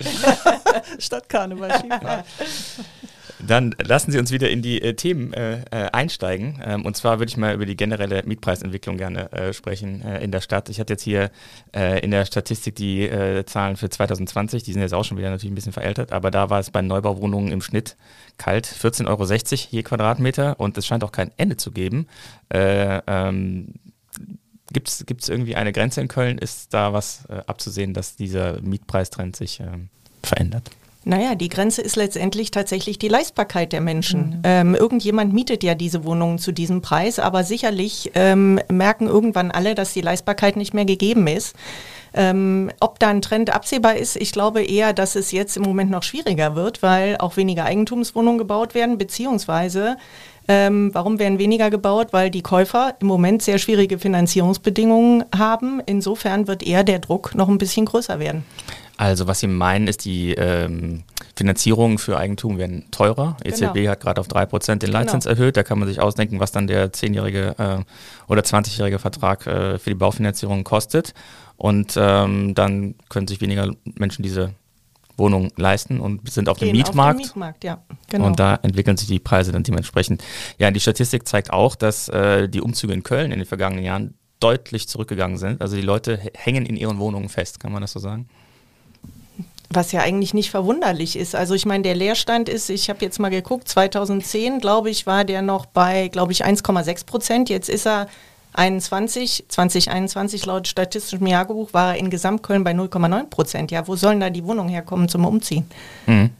Stadt Karneval, Skifahren. Dann lassen Sie uns wieder in die äh, Themen äh, äh, einsteigen. Ähm, und zwar würde ich mal über die generelle Mietpreisentwicklung gerne äh, sprechen äh, in der Stadt. Ich hatte jetzt hier äh, in der Statistik die Zahlen für 2020, die sind jetzt auch schon wieder natürlich ein bisschen verältert, aber da war es bei Neubauwohnungen im Schnitt kalt, 14,60 Euro je Quadratmeter und es scheint auch kein Ende zu geben. Äh, ähm, Gibt es irgendwie eine Grenze in Köln? Ist da was abzusehen, dass dieser Mietpreistrend sich ähm, verändert? Naja, die Grenze ist letztendlich tatsächlich die Leistbarkeit der Menschen. Ähm, irgendjemand mietet ja diese Wohnungen zu diesem Preis, aber sicherlich ähm, merken irgendwann alle, dass die Leistbarkeit nicht mehr gegeben ist. Ähm, ob da ein Trend absehbar ist, ich glaube eher, dass es jetzt im Moment noch schwieriger wird, weil auch weniger Eigentumswohnungen gebaut werden, beziehungsweise ähm, warum werden weniger gebaut? Weil die Käufer im Moment sehr schwierige Finanzierungsbedingungen haben. Insofern wird eher der Druck noch ein bisschen größer werden. Also was Sie meinen, ist die ähm, Finanzierungen für Eigentum werden teurer. EZB Genau. hat gerade auf 3% den Leitzins erhöht. Da kann man sich ausdenken, was dann der 10-jährige äh, oder 20-jährige Vertrag äh, für die Baufinanzierung kostet. Und ähm, dann können sich weniger Menschen diese Wohnung leisten und sind auf dem Gehen Mietmarkt. Auf den Mietmarkt, ja. Genau. Und da entwickeln sich die Preise dann dementsprechend. Ja, die Statistik zeigt auch, dass äh, die Umzüge in Köln in den vergangenen Jahren deutlich zurückgegangen sind. Also die Leute hängen in ihren Wohnungen fest, kann man das so sagen? Was ja eigentlich nicht verwunderlich ist. Also ich meine, der Leerstand ist, ich habe jetzt mal geguckt, 2010, glaube ich, war der noch bei, glaube ich, 1,6 Prozent. Jetzt ist er 21, 2021 laut statistischem Jahrbuch war er in Gesamtköln bei 0,9 Prozent. Ja, wo sollen da die Wohnungen herkommen zum Umziehen? Mhm.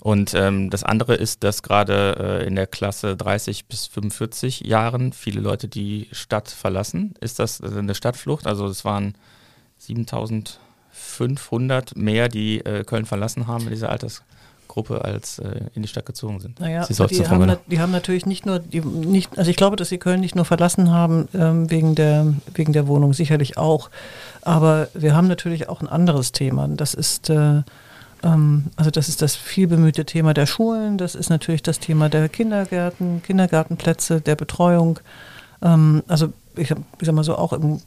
Und ähm, das andere ist, dass gerade äh, in der Klasse 30 bis 45 Jahren viele Leute die Stadt verlassen. Ist das äh, eine Stadtflucht? Also es waren 7500 mehr, die äh, Köln verlassen haben in dieser Altersgruppe, als äh, in die Stadt gezogen sind. Naja, Sie die haben, Müller. nat- die haben natürlich nicht nur, die, nicht, also ich glaube, dass sie Köln nicht nur verlassen haben ähm, wegen, der, wegen der Wohnung, sicherlich auch. Aber wir haben natürlich auch ein anderes Thema. Das ist, äh, ähm, also das ist das viel bemühte Thema der Schulen, das ist natürlich das Thema der Kindergärten, Kindergartenplätze, der Betreuung. Ähm, also ich, ich sag mal so, auch im,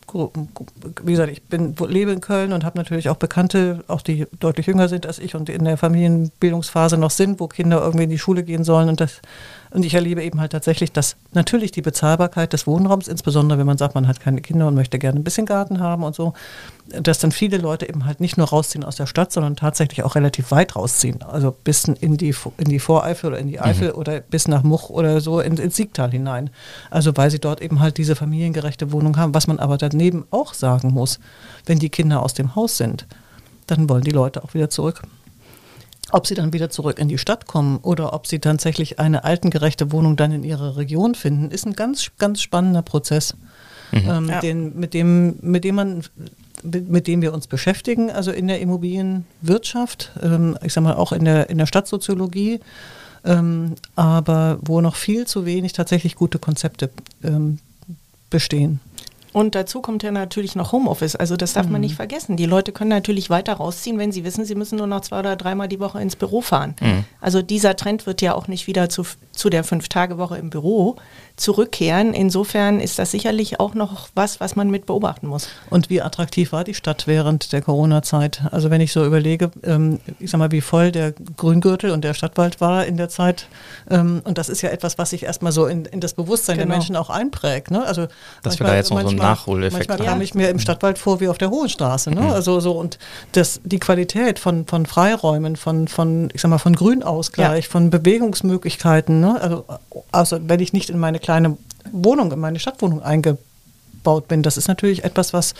wie gesagt, ich bin, lebe in Köln und habe natürlich auch Bekannte, auch die deutlich jünger sind als ich und in der Familienbildungsphase noch sind, wo Kinder irgendwie in die Schule gehen sollen und das und ich erlebe eben halt tatsächlich, dass natürlich die Bezahlbarkeit des Wohnraums, insbesondere wenn man sagt, man hat keine Kinder und möchte gerne ein bisschen Garten haben und so, dass dann viele Leute eben halt nicht nur rausziehen aus der Stadt, sondern tatsächlich auch relativ weit rausziehen. Also bis in die, in die Voreifel oder in die Eifel mhm. oder bis nach Much oder so in, ins Siegtal hinein. Also weil sie dort eben halt diese familiengerechte Wohnung haben. Was man aber daneben auch sagen muss, wenn die Kinder aus dem Haus sind, dann wollen die Leute auch wieder zurück. Ob sie dann wieder zurück in die Stadt kommen oder ob sie tatsächlich eine altengerechte Wohnung dann in ihrer Region finden, ist ein ganz, ganz spannender Prozess, mhm. ähm, ja. den, mit, dem, mit dem man mit dem wir uns beschäftigen, also in der Immobilienwirtschaft, ähm, ich sage mal auch in der, in der Stadtsoziologie, ähm, aber wo noch viel zu wenig tatsächlich gute Konzepte ähm, bestehen. Und dazu kommt ja natürlich noch Homeoffice. Also das darf mhm. man nicht vergessen. Die Leute können natürlich weiter rausziehen, wenn sie wissen, sie müssen nur noch zwei oder dreimal die Woche ins Büro fahren. Mhm. Also dieser Trend wird ja auch nicht wieder zu, zu der Fünf-Tage-Woche im Büro zurückkehren. Insofern ist das sicherlich auch noch was, was man mit beobachten muss. Und wie attraktiv war die Stadt während der Corona-Zeit? Also wenn ich so überlege, ähm, ich sag mal, wie voll der Grüngürtel und der Stadtwald war in der Zeit. Ähm, und das ist ja etwas, was sich erstmal so in, in das Bewusstsein genau. der Menschen auch einprägt. Ne? Also Dass wir da jetzt noch so einen Nachholeffekt Manchmal kam ja. ich mir im Stadtwald vor wie auf der Hohen Straße. Ne? Mhm. Also so und das, die Qualität von, von Freiräumen, von, von, ich sag mal, von Grünausgleich, ja. von Bewegungsmöglichkeiten. Ne? Also, also wenn ich nicht in meine kleine Wohnung, in meine Stadtwohnung eingebaut bin. Das ist natürlich etwas, was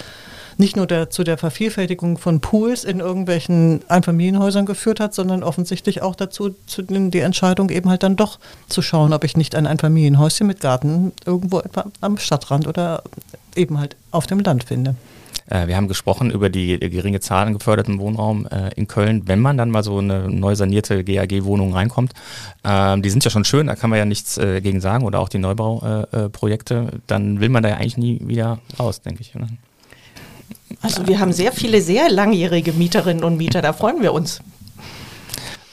nicht nur der, zu der Vervielfältigung von Pools in irgendwelchen Einfamilienhäusern geführt hat, sondern offensichtlich auch dazu, zu den, die Entscheidung eben halt dann doch zu schauen, ob ich nicht ein Einfamilienhäuschen mit Garten irgendwo etwa am Stadtrand oder eben halt auf dem Land finde. Äh, wir haben gesprochen über die geringe Zahl an gefördertem Wohnraum äh, in Köln. Wenn man dann mal so eine neu sanierte GAG-Wohnung reinkommt, ähm, die sind ja schon schön, da kann man ja nichts äh, gegen sagen oder auch die Neubauprojekte, dann will man da ja eigentlich nie wieder raus, denke ich. Also wir haben sehr viele sehr langjährige Mieterinnen und Mieter, da freuen wir uns.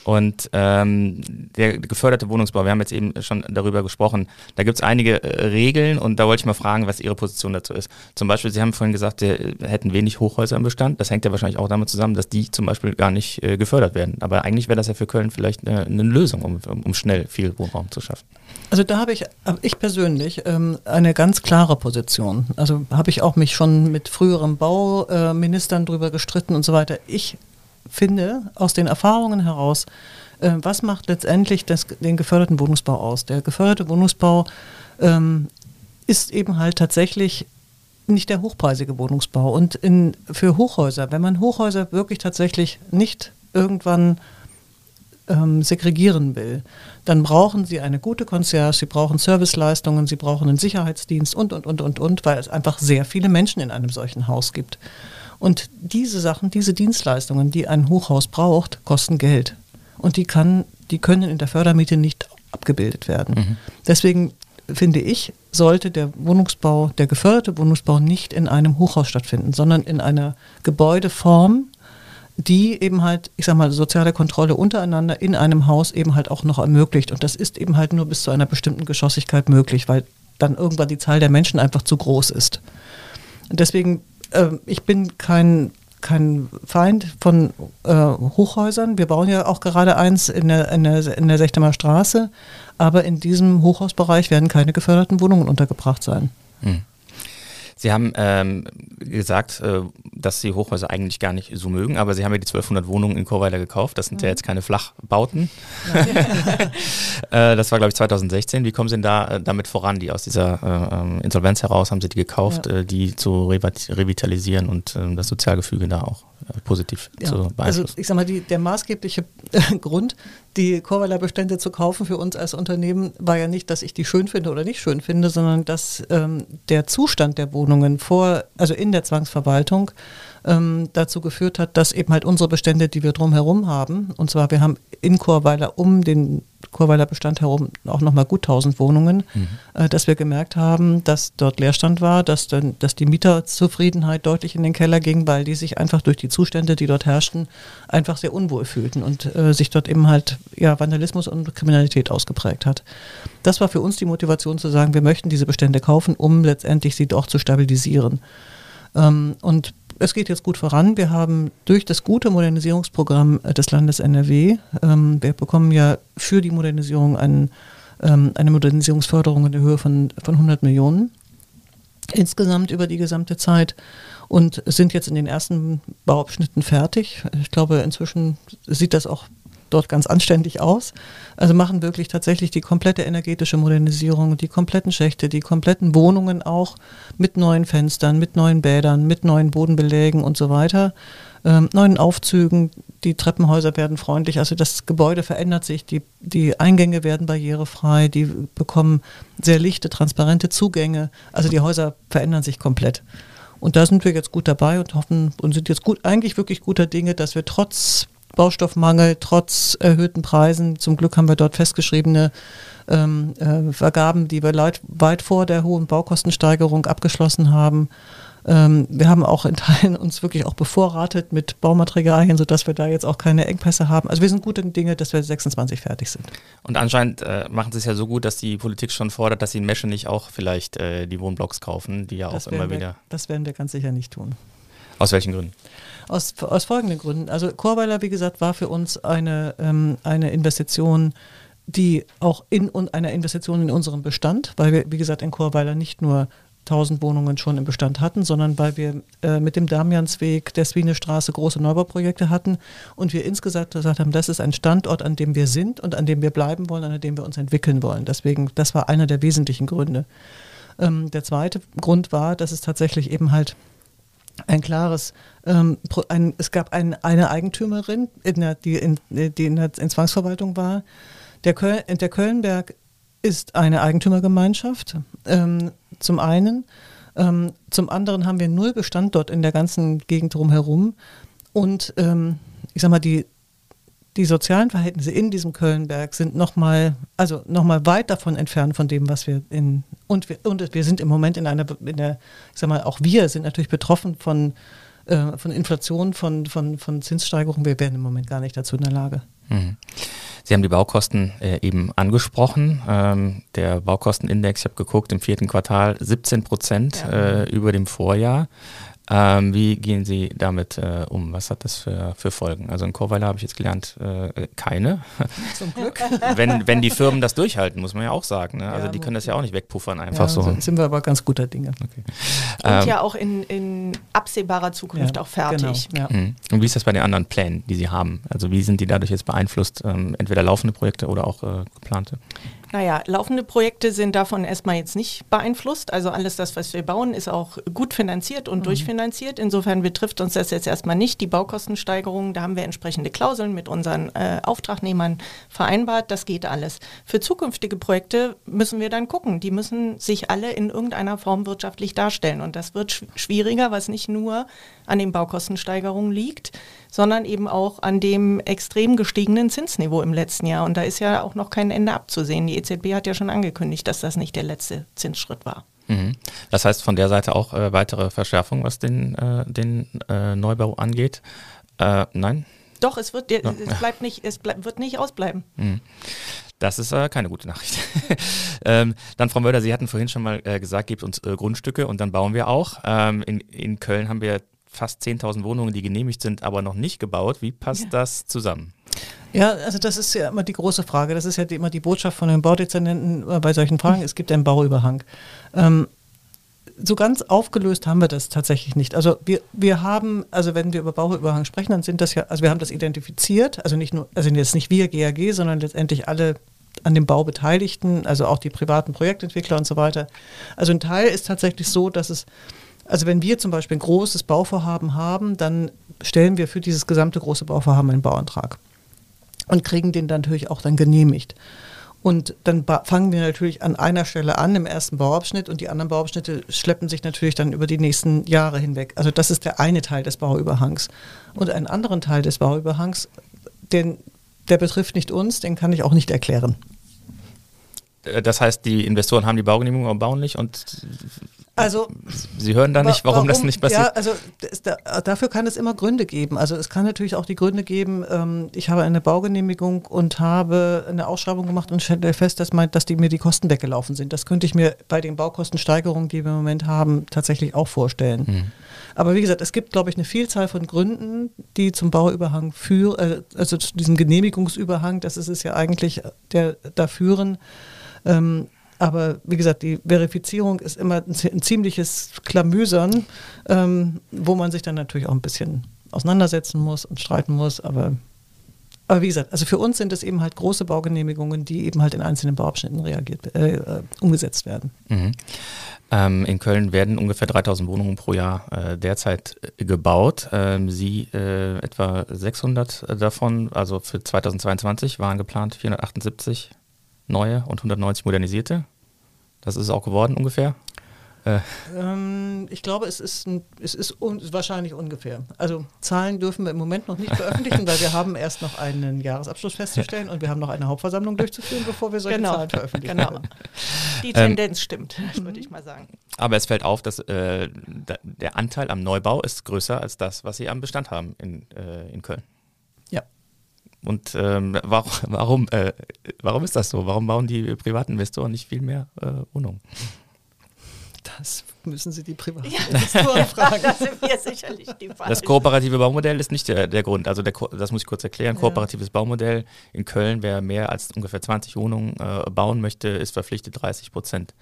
Und ähm, der geförderte Wohnungsbau, wir haben jetzt eben schon darüber gesprochen, da gibt es einige äh, Regeln und da wollte ich mal fragen, was Ihre Position dazu ist. Zum Beispiel, Sie haben vorhin gesagt, wir hätten wenig Hochhäuser im Bestand. Das hängt ja wahrscheinlich auch damit zusammen, dass die zum Beispiel gar nicht äh, gefördert werden. Aber eigentlich wäre das ja für Köln vielleicht eine, eine Lösung, um, um schnell viel Wohnraum zu schaffen. Also da habe ich, ich persönlich ähm, eine ganz klare Position. Also habe ich auch mich schon mit früheren Bauministern drüber gestritten und so weiter. Ich finde, aus den Erfahrungen heraus, äh, was macht letztendlich das, den geförderten Wohnungsbau aus? Der geförderte Wohnungsbau ähm, ist eben halt tatsächlich nicht der hochpreisige Wohnungsbau. Und in, für Hochhäuser, wenn man Hochhäuser wirklich tatsächlich nicht irgendwann ähm, segregieren will, dann brauchen sie eine gute Concierge, sie brauchen Serviceleistungen, sie brauchen einen Sicherheitsdienst und, und, und, und, und, weil es einfach sehr viele Menschen in einem solchen Haus gibt. Und diese Sachen, diese Dienstleistungen, die ein Hochhaus braucht, kosten Geld. Und die, kann, die können in der Fördermiete nicht abgebildet werden. Mhm. Deswegen finde ich, sollte der Wohnungsbau, der geförderte Wohnungsbau nicht in einem Hochhaus stattfinden, sondern in einer Gebäudeform, die eben halt, ich sag mal, soziale Kontrolle untereinander in einem Haus eben halt auch noch ermöglicht. Und das ist eben halt nur bis zu einer bestimmten Geschossigkeit möglich, weil dann irgendwann die Zahl der Menschen einfach zu groß ist. Und deswegen äh, ich bin kein, kein Feind von äh, Hochhäusern. Wir bauen ja auch gerade eins in der, in der, in der Sechtemer Straße, aber in diesem Hochhausbereich werden keine geförderten Wohnungen untergebracht sein. Hm. Sie haben ähm, gesagt, äh, dass Sie Hochhäuser eigentlich gar nicht so mögen, aber Sie haben ja die 1200 Wohnungen in Chorweiler gekauft. Das sind mhm. ja jetzt keine Flachbauten. äh, das war, glaube ich, 2016. Wie kommen Sie denn da äh, damit voran, die aus dieser äh, Insolvenz heraus, haben Sie die gekauft, ja. Äh, die zu revitalisieren und ähm, das Sozialgefüge da auch positiv ja. zu also, beeinflussen? Also ich sage mal, die, der maßgebliche Grund, die Chorweiler Bestände zu kaufen für uns als Unternehmen, war ja nicht, dass ich die schön finde oder nicht schön finde, sondern dass ähm, der Zustand der Wohnung Wohnungen vor, also in der Zwangsverwaltung, ähm, dazu geführt hat, dass eben halt unsere Bestände, die wir drumherum haben, und zwar wir haben in Chorweiler um den Chorweiler Bestand herum auch nochmal gut 1000 Wohnungen, mhm. äh, dass wir gemerkt haben, dass dort Leerstand war, dass, dann, dass die Mieterzufriedenheit deutlich in den Keller ging, weil die sich einfach durch die Zustände, die dort herrschten, einfach sehr unwohl fühlten und äh, sich dort eben halt ja, Vandalismus und Kriminalität ausgeprägt hat. Das war für uns die Motivation zu sagen, wir möchten diese Bestände kaufen, um letztendlich sie doch zu stabilisieren. Ähm, und es geht jetzt gut voran. Wir haben durch das gute Modernisierungsprogramm des Landes NRW, ähm, wir bekommen ja für die Modernisierung einen, ähm, eine Modernisierungsförderung in der Höhe von, von 100 Millionen insgesamt über die gesamte Zeit und sind jetzt in den ersten Bauabschnitten fertig. Ich glaube, inzwischen sieht das auch dort ganz anständig aus. Also machen wirklich tatsächlich die komplette energetische Modernisierung, die kompletten Schächte, die kompletten Wohnungen auch mit neuen Fenstern, mit neuen Bädern, mit neuen Bodenbelägen und so weiter. Ähm, neuen Aufzügen, die Treppenhäuser werden freundlich, also das Gebäude verändert sich, die, die Eingänge werden barrierefrei, die bekommen sehr lichte, transparente Zugänge, also die Häuser verändern sich komplett. Und da sind wir jetzt gut dabei und hoffen und sind jetzt gut, eigentlich wirklich guter Dinge, dass wir trotz Baustoffmangel, trotz erhöhten Preisen. Zum Glück haben wir dort festgeschriebene ähm, äh, Vergaben, die wir weit, weit vor der hohen Baukostensteigerung abgeschlossen haben. Ähm, wir haben auch in Teilen uns wirklich auch bevorratet mit Baumaterialien, sodass wir da jetzt auch keine Engpässe haben. Also wir sind gute Dinge, dass wir 26 fertig sind. Und anscheinend äh, machen sie es ja so gut, dass die Politik schon fordert, dass sie in Mesche nicht auch vielleicht äh, die Wohnblocks kaufen, die ja das auch immer wir, wieder. Das werden wir ganz sicher nicht tun. Aus welchen Gründen? Aus, aus folgenden Gründen. Also Chorweiler, wie gesagt, war für uns eine, ähm, eine Investition, die auch in und einer Investition in unseren Bestand, weil wir, wie gesagt, in Chorweiler nicht nur 1000 Wohnungen schon im Bestand hatten, sondern weil wir äh, mit dem Damiansweg, der Swienestraße große Neubauprojekte hatten und wir insgesamt gesagt haben, das ist ein Standort, an dem wir sind und an dem wir bleiben wollen, an dem wir uns entwickeln wollen. Deswegen, das war einer der wesentlichen Gründe. Ähm, der zweite Grund war, dass es tatsächlich eben halt ein klares, ähm, ein, es gab ein, eine Eigentümerin, in der, die, in, die in der in Zwangsverwaltung war. Der, Köl, der Kölnberg ist eine Eigentümergemeinschaft, ähm, zum einen. Ähm, zum anderen haben wir null Bestand dort in der ganzen Gegend drumherum. Und ähm, ich sag mal, die die sozialen Verhältnisse in diesem Kölnberg sind nochmal, also nochmal weit davon entfernt von dem, was wir in, und wir, und wir sind im Moment in einer, in der, ich sag mal, auch wir sind natürlich betroffen von, äh, von Inflation, von, von, von Zinssteigerungen. Wir wären im Moment gar nicht dazu in der Lage. Mhm. Sie haben die Baukosten äh, eben angesprochen. Ähm, der Baukostenindex, ich habe geguckt, im vierten Quartal 17 Prozent ja. äh, über dem Vorjahr. Ähm, wie gehen Sie damit äh, um? Was hat das für, für Folgen? Also in Chorweiler habe ich jetzt gelernt, äh, keine. Zum Glück. wenn, wenn die Firmen das durchhalten, muss man ja auch sagen. Ne? Also ja, die können das ja auch nicht wegpuffern einfach ja, so. Sind wir aber ganz guter Dinge. Okay. Und ähm, ja auch in, in absehbarer Zukunft ja, auch fertig. Genau, mhm. Und wie ist das bei den anderen Plänen, die Sie haben? Also wie sind die dadurch jetzt beeinflusst? Ähm, entweder laufende Projekte oder auch äh, geplante? Naja, laufende Projekte sind davon erstmal jetzt nicht beeinflusst. Also alles das, was wir bauen, ist auch gut finanziert und mhm. durchfinanziert. Insofern betrifft uns das jetzt erstmal nicht. Die Baukostensteigerung, da haben wir entsprechende Klauseln mit unseren äh, Auftragnehmern vereinbart. Das geht alles. Für zukünftige Projekte müssen wir dann gucken. Die müssen sich alle in irgendeiner Form wirtschaftlich darstellen. Und das wird sch schwieriger, was nicht nur an den Baukostensteigerungen liegt, sondern eben auch an dem extrem gestiegenen Zinsniveau im letzten Jahr. Und da ist ja auch noch kein Ende abzusehen. Die EZB hat ja schon angekündigt, dass das nicht der letzte Zinsschritt war. Mhm. Das heißt von der Seite auch äh, weitere Verschärfung, was den, äh, den äh, Neubau angeht? Äh, nein? Doch, es wird, es bleibt nicht, es bleib, wird nicht ausbleiben. Mhm. Das ist äh, keine gute Nachricht. ähm, dann, Frau Mörder, Sie hatten vorhin schon mal äh, gesagt, gebt uns äh, Grundstücke und dann bauen wir auch. Ähm, in, in Köln haben wir fast 10.000 Wohnungen, die genehmigt sind, aber noch nicht gebaut. Wie passt ja. das zusammen? Ja, also das ist ja immer die große Frage. Das ist ja immer die Botschaft von den Baudezernenten äh, bei solchen Fragen. Es gibt einen Bauüberhang. Ähm, so ganz aufgelöst haben wir das tatsächlich nicht. Also wir, wir haben, also wenn wir über Bauüberhang sprechen, dann sind das ja, also wir haben das identifiziert, also nicht nur, also jetzt nicht wir GAG, sondern letztendlich alle an dem Bau Beteiligten, also auch die privaten Projektentwickler und so weiter. Also ein Teil ist tatsächlich so, dass es also wenn wir zum Beispiel ein großes Bauvorhaben haben, dann stellen wir für dieses gesamte große Bauvorhaben einen Bauantrag und kriegen den dann natürlich auch dann genehmigt. Und dann fangen wir natürlich an einer Stelle an im ersten Bauabschnitt und die anderen Bauabschnitte schleppen sich natürlich dann über die nächsten Jahre hinweg. Also das ist der eine Teil des Bauüberhangs. Und einen anderen Teil des Bauüberhangs, den, der betrifft nicht uns, den kann ich auch nicht erklären. Äh, das heißt, die Investoren haben die Baugenehmigung, aber bauen nicht und also, Sie hören da nicht, warum, warum das nicht passiert? Ja, also da, dafür kann es immer Gründe geben. Also es kann natürlich auch die Gründe geben, ähm, ich habe eine Baugenehmigung und habe eine Ausschreibung gemacht und stelle fest, dass, mein, dass die, mir die Kosten weggelaufen sind. Das könnte ich mir bei den Baukostensteigerungen, die wir im Moment haben, tatsächlich auch vorstellen. Hm. Aber wie gesagt, es gibt, glaube ich, eine Vielzahl von Gründen, die zum Bauüberhang führen, äh, also zu diesem Genehmigungsüberhang, das ist es ja eigentlich, der da führen. Ähm, aber wie gesagt, die Verifizierung ist immer ein, ziemliches Klamüsern, ähm, wo man sich dann natürlich auch ein bisschen auseinandersetzen muss und streiten muss. Aber, aber wie gesagt, also für uns sind es eben halt große Baugenehmigungen, die eben halt in einzelnen Bauabschnitten reagiert, äh, äh umgesetzt werden. Mhm. Ähm, in Köln werden ungefähr 3000 Wohnungen pro Jahr äh, derzeit gebaut. Ähm, Sie äh, etwa 600 davon, also für 2022 waren geplant 478 neue und 190 modernisierte. Das ist es auch geworden ungefähr. Äh. Ähm, ich glaube, es ist, ein, es ist un, wahrscheinlich ungefähr. Also Zahlen dürfen wir im Moment noch nicht veröffentlichen, weil wir haben erst noch einen Jahresabschluss festzustellen und wir haben noch eine Hauptversammlung durchzuführen, bevor wir solche genau. Zahlen veröffentlichen. Genau. Die Tendenz ähm, stimmt, würde ich mal sagen. Aber es fällt auf, dass äh, der Anteil am Neubau ist größer als das, was Sie am Bestand haben in, äh, in Köln. Und ähm, warum, warum, äh, warum ist das so? Warum bauen die privaten Investoren nicht viel mehr äh, Wohnungen? Das müssen Sie die privaten ja, Investoren fragen. das sind wir sicherlich die Falschen. Das kooperative Baumodell ist nicht der, der Grund. Also der, das muss ich kurz erklären. Ja. Kooperatives Baumodell in Köln, wer mehr als ungefähr 20 Wohnungen äh, bauen möchte, ist verpflichtet, 30 Prozent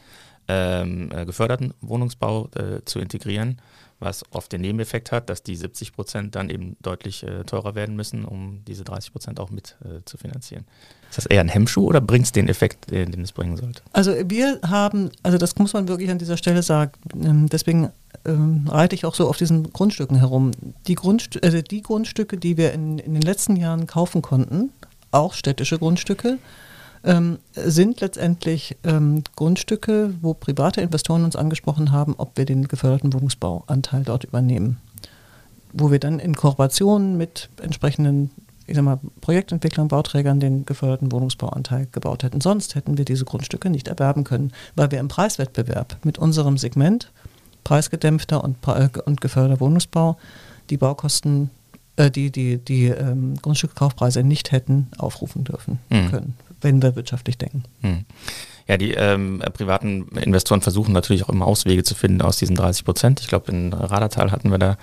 ähm, äh, geförderten Wohnungsbau äh, zu integrieren was oft den Nebeneffekt hat, dass die 70 Prozent dann eben deutlich äh, teurer werden müssen, um diese 30 Prozent auch mit äh, zu finanzieren. Ist das eher ein Hemmschuh oder bringt es den Effekt, den, den, es bringen sollte? Also wir haben, also das muss man wirklich an dieser Stelle sagen, ähm, deswegen ähm, reite ich auch so auf diesen Grundstücken herum. Die, Grundst also die Grundstücke, die wir in, in den letzten Jahren kaufen konnten, auch städtische Grundstücke, ähm, sind letztendlich ähm, Grundstücke, wo private Investoren uns angesprochen haben, ob wir den geförderten Wohnungsbauanteil dort übernehmen. Wo wir dann in Kooperation mit entsprechenden ich sag mal, Projektentwicklern, Bauträgern den geförderten Wohnungsbauanteil gebaut hätten. Sonst hätten wir diese Grundstücke nicht erwerben können, weil wir im Preiswettbewerb mit unserem Segment preisgedämpfter und, und geförderter Wohnungsbau die Baukosten, äh, die, die, die ähm, Grundstückkaufpreise nicht hätten aufrufen dürfen mhm. können wenn wir wirtschaftlich denken. Hm. Ja, die ähm, privaten Investoren versuchen natürlich auch immer Auswege zu finden aus diesen 30 Prozent. Ich glaube, in Radertal hatten wir da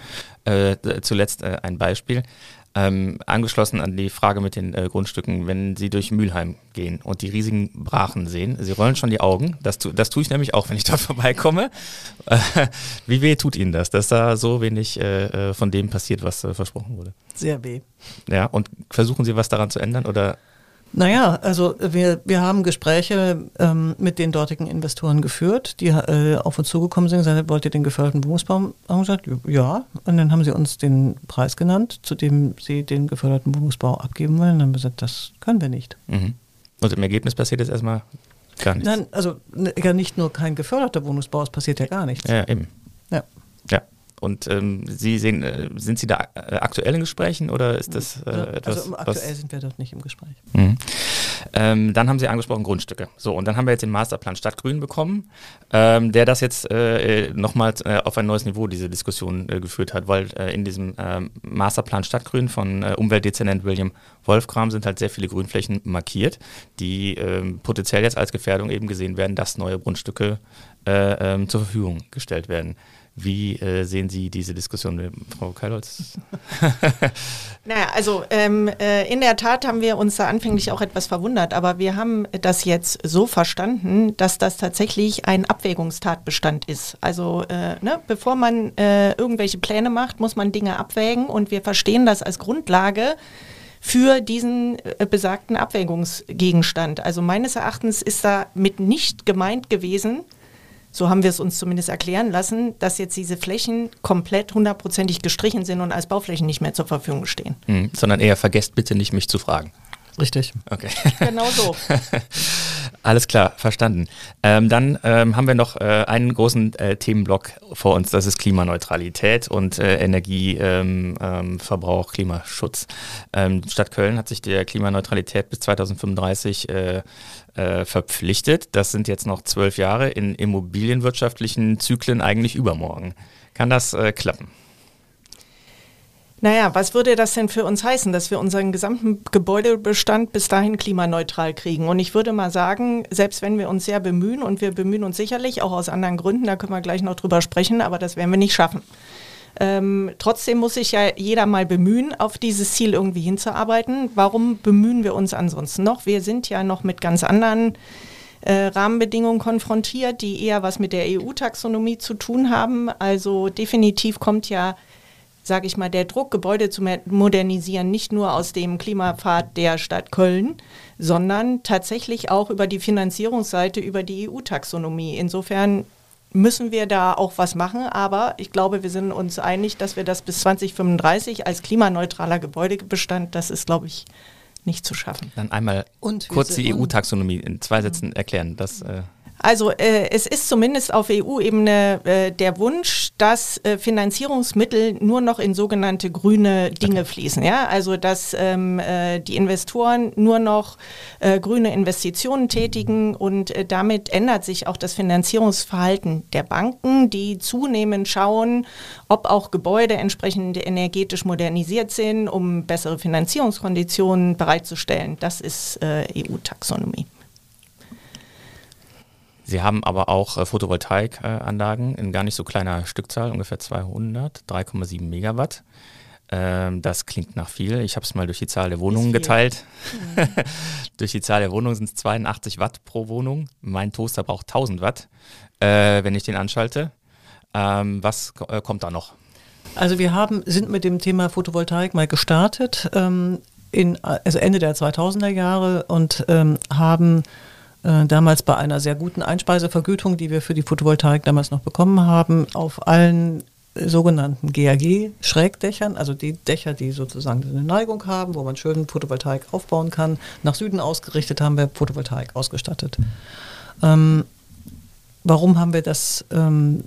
äh, zuletzt äh, ein Beispiel. Ähm, angeschlossen an die Frage mit den äh, Grundstücken, wenn Sie durch Mülheim gehen und die riesigen Brachen sehen, Sie rollen schon die Augen. Das, tu, das tue ich nämlich auch, wenn ich dort vorbeikomme. wie weh tut Ihnen das, dass da so wenig äh, äh, von dem passiert, was äh, versprochen wurde? Sehr weh. Ja, und versuchen Sie was daran zu ändern oder naja, also wir, wir haben Gespräche ähm, mit den dortigen Investoren geführt, die äh, auf uns zugekommen sind und gesagt, wollt ihr den geförderten Wohnungsbau? Haben gesagt, ja. Und dann haben sie uns den Preis genannt, zu dem sie den geförderten Wohnungsbau abgeben wollen. Und dann haben wir gesagt, das können wir nicht. Mhm. Und im Ergebnis passiert jetzt erstmal gar nichts? Nein, also ja nicht nur kein geförderter Wohnungsbau, es passiert ja gar nichts. Ja, eben. Und ähm, Sie sehen, äh, sind Sie da äh, aktuell in Gesprächen oder ist das äh, also etwas? Also aktuell sind wir dort nicht im Gespräch. Mhm. Ähm, dann haben Sie angesprochen Grundstücke. So, und dann haben wir jetzt den Masterplan Stadtgrün bekommen, ähm, der das jetzt äh, nochmals äh, auf ein neues Niveau, diese Diskussion äh, geführt hat, weil äh, in diesem ähm, Masterplan Stadtgrün von äh, Umweltdezernent William Wolfgram sind halt sehr viele Grünflächen markiert, die ähm, potenziell jetzt als Gefährdung eben gesehen werden, dass neue Grundstücke äh, ähm, zur Verfügung gestellt werden. Wie äh, sehen Sie diese Diskussion, Frau Keilholz? naja, also ähm, äh, in der Tat haben wir uns da anfänglich auch etwas verwundert, aber wir haben das jetzt so verstanden, dass das tatsächlich ein Abwägungstatbestand ist. Also äh, ne, bevor man äh, irgendwelche Pläne macht, muss man Dinge abwägen und wir verstehen das als Grundlage für diesen äh, besagten Abwägungsgegenstand. Also meines Erachtens ist damit nicht gemeint gewesen, so haben wir es uns zumindest erklären lassen, dass jetzt diese Flächen komplett hundertprozentig gestrichen sind und als Bauflächen nicht mehr zur Verfügung stehen. Mhm, sondern eher vergesst bitte nicht, mich zu fragen. Richtig. Okay. Genau so. Alles klar, verstanden. Ähm, dann ähm, haben wir noch äh, einen großen äh, Themenblock vor uns, das ist Klimaneutralität und äh, Energieverbrauch, ähm, Klimaschutz. Ähm, Stadt Köln hat sich der Klimaneutralität bis 2035 äh, verpflichtet. Das sind jetzt noch zwölf Jahre in immobilienwirtschaftlichen Zyklen eigentlich übermorgen. Kann das äh, klappen? Naja, was würde das denn für uns heißen, dass wir unseren gesamten Gebäudebestand bis dahin klimaneutral kriegen? Und ich würde mal sagen, selbst wenn wir uns sehr bemühen, und wir bemühen uns sicherlich auch aus anderen Gründen, da können wir gleich noch drüber sprechen, aber das werden wir nicht schaffen. Ähm, trotzdem muss sich ja jeder mal bemühen, auf dieses Ziel irgendwie hinzuarbeiten. Warum bemühen wir uns ansonsten noch? Wir sind ja noch mit ganz anderen äh, Rahmenbedingungen konfrontiert, die eher was mit der EU-Taxonomie zu tun haben. Also definitiv kommt ja sage ich mal, der Druck, Gebäude zu modernisieren, nicht nur aus dem Klimapfad der Stadt Köln, sondern tatsächlich auch über die Finanzierungsseite, über die EU-Taxonomie. Insofern müssen wir da auch was machen, aber ich glaube, wir sind uns einig, dass wir das bis 2035 als klimaneutraler Gebäudebestand, das ist, glaube ich, nicht zu schaffen. Dann einmal kurz die EU-Taxonomie in zwei Sätzen erklären. Das, äh also äh, es ist zumindest auf EU-Ebene äh, der Wunsch, dass äh, Finanzierungsmittel nur noch in sogenannte grüne Dinge okay. fließen. Ja? Also dass ähm, äh, die Investoren nur noch äh, grüne Investitionen tätigen und äh, damit ändert sich auch das Finanzierungsverhalten der Banken, die zunehmend schauen, ob auch Gebäude entsprechend energetisch modernisiert sind, um bessere Finanzierungskonditionen bereitzustellen. Das ist EU-Taxonomie. Sie haben aber auch äh, Photovoltaikanlagen in gar nicht so kleiner Stückzahl, ungefähr 200, 3,7 Megawatt. Ähm, das klingt nach viel. Ich habe es mal durch die Zahl der Wohnungen geteilt. Mhm. durch die Zahl der Wohnungen sind es 82 Watt pro Wohnung. Mein Toaster braucht 1000 Watt, äh, wenn ich den anschalte. Ähm, was äh, kommt da noch? Also wir haben, sind mit dem Thema Photovoltaik mal gestartet, ähm, in, also Ende der 2000er Jahre und ähm, haben äh, damals bei einer sehr guten Einspeisevergütung, die wir für die Photovoltaik damals noch bekommen haben, auf allen sogenannten GAG-Schrägdächern, also die Dächer, die sozusagen eine Neigung haben, wo man schön Photovoltaik aufbauen kann. Nach Süden ausgerichtet haben wir Photovoltaik ausgestattet. Ähm, warum haben wir das ähm,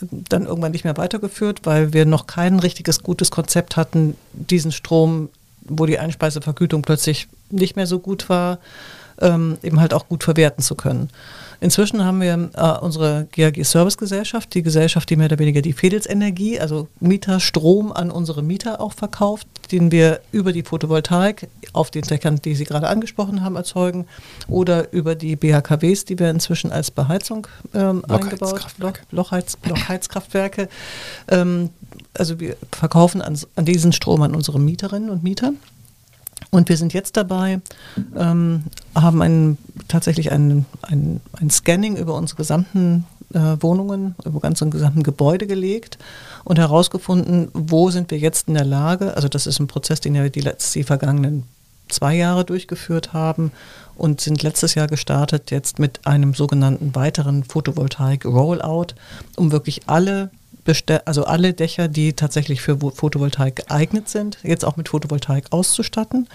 dann irgendwann nicht mehr weitergeführt? Weil wir noch kein richtiges gutes Konzept hatten, diesen Strom, wo die Einspeisevergütung plötzlich nicht mehr so gut war, ähm, eben halt auch gut verwerten zu können. Inzwischen haben wir äh, unsere GAG Service Gesellschaft, die Gesellschaft, die mehr oder weniger die Fedelsenergie, also Mieterstrom an unsere Mieter auch verkauft, den wir über die Photovoltaik auf den Dächern, die Sie gerade angesprochen haben, erzeugen oder über die BHKWs, die wir inzwischen als Beheizung ähm, eingebaut haben, Lochheiz, Lochheizkraftwerke. Ähm, also wir verkaufen an, an diesen Strom an unsere Mieterinnen und Mieter. Und wir sind jetzt dabei, ähm, haben ein, tatsächlich ein, ein, ein Scanning über unsere gesamten äh, Wohnungen, über ganze gesamten Gebäude gelegt und herausgefunden, wo sind wir jetzt in der Lage, also das ist ein Prozess, den wir die, letzten, die vergangenen zwei Jahre durchgeführt haben und sind letztes Jahr gestartet jetzt mit einem sogenannten weiteren Photovoltaik-Rollout, um wirklich alle also alle Dächer, die tatsächlich für Photovoltaik geeignet sind, jetzt auch mit Photovoltaik auszustatten,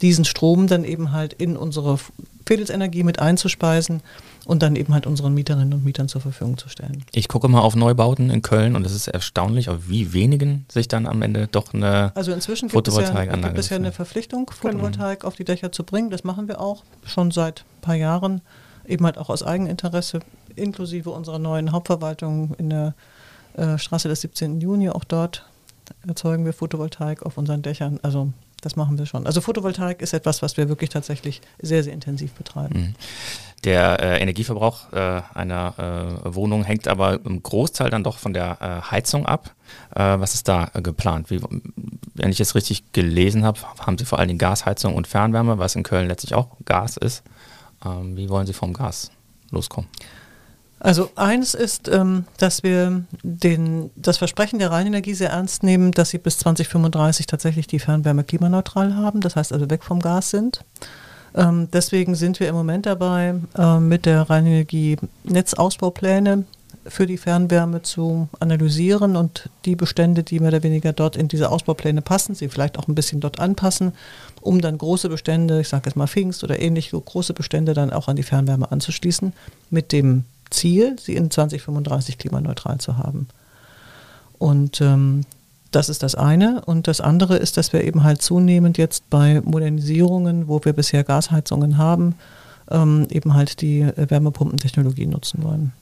diesen Strom dann eben halt in unsere Fedelsenergie mit einzuspeisen und dann eben halt unseren Mieterinnen und Mietern zur Verfügung zu stellen. Ich gucke mal auf Neubauten in Köln und es ist erstaunlich, auf wie wenigen sich dann am Ende doch eine Also inzwischen gibt es ja, gibt es ja eine Verpflichtung, Photovoltaik auf die Dächer zu bringen. Das machen wir auch schon seit ein paar Jahren, eben halt auch aus Eigeninteresse, inklusive unserer neuen Hauptverwaltung in der äh, Straße des 17. Juni, auch dort erzeugen wir Photovoltaik auf unseren Dächern. Also das machen wir schon. Also Photovoltaik ist etwas, was wir wirklich tatsächlich sehr, sehr intensiv betreiben. Mhm. Der äh, Energieverbrauch äh, einer äh, Wohnung hängt aber im Großteil dann doch von der äh, Heizung ab. Äh, was ist da geplant? Wie, wenn ich es richtig gelesen habe, haben Sie vor allem Gasheizung und Fernwärme, was in Köln letztlich auch Gas ist. Ähm, wie wollen Sie vom Gas loskommen? Also eins ist, ähm, dass wir den, das Versprechen der Rheinenergie sehr ernst nehmen, dass sie bis 2035 tatsächlich die Fernwärme klimaneutral haben, das heißt also weg vom Gas sind. Ähm, deswegen sind wir im Moment dabei, äh, mit der Rheinenergie Netzausbaupläne für die Fernwärme zu analysieren und die Bestände, die mehr oder weniger dort in diese Ausbaupläne passen, sie vielleicht auch ein bisschen dort anpassen, um dann große Bestände, ich sage jetzt mal Pfingst oder ähnlich große Bestände dann auch an die Fernwärme anzuschließen, mit dem Ziel, sie in 2035 klimaneutral zu haben. Und ähm, das ist das eine. Und das andere ist, dass wir eben halt zunehmend jetzt bei Modernisierungen, wo wir bisher Gasheizungen haben, ähm, eben halt die Wärmepumpentechnologie nutzen wollen.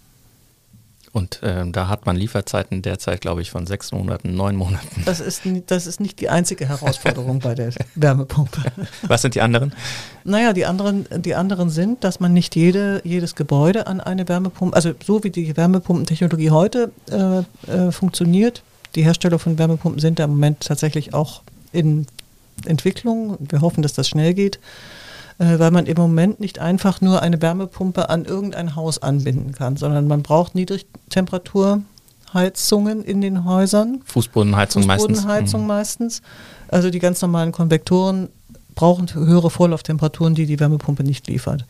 Und ähm, da hat man Lieferzeiten derzeit, glaube ich, von sechs Monaten, neun Monaten. Das ist, das ist nicht die einzige Herausforderung bei der Wärmepumpe. Was sind die anderen? Naja, die anderen, die anderen sind, dass man nicht jede, jedes Gebäude an eine Wärmepumpe, also so wie die Wärmepumpentechnologie heute äh, äh, funktioniert, die Hersteller von Wärmepumpen sind da im Moment tatsächlich auch in Entwicklung. Wir hoffen, dass das schnell geht, äh, weil man im Moment nicht einfach nur eine Wärmepumpe an irgendein Haus anbinden kann, sondern man braucht Niedrigtemperaturheizungen in den Häusern. Fußbodenheizung, Fußbodenheizung meistens. meistens. Also die ganz normalen Konvektoren brauchen höhere Vorlauftemperaturen, die die Wärmepumpe nicht liefert.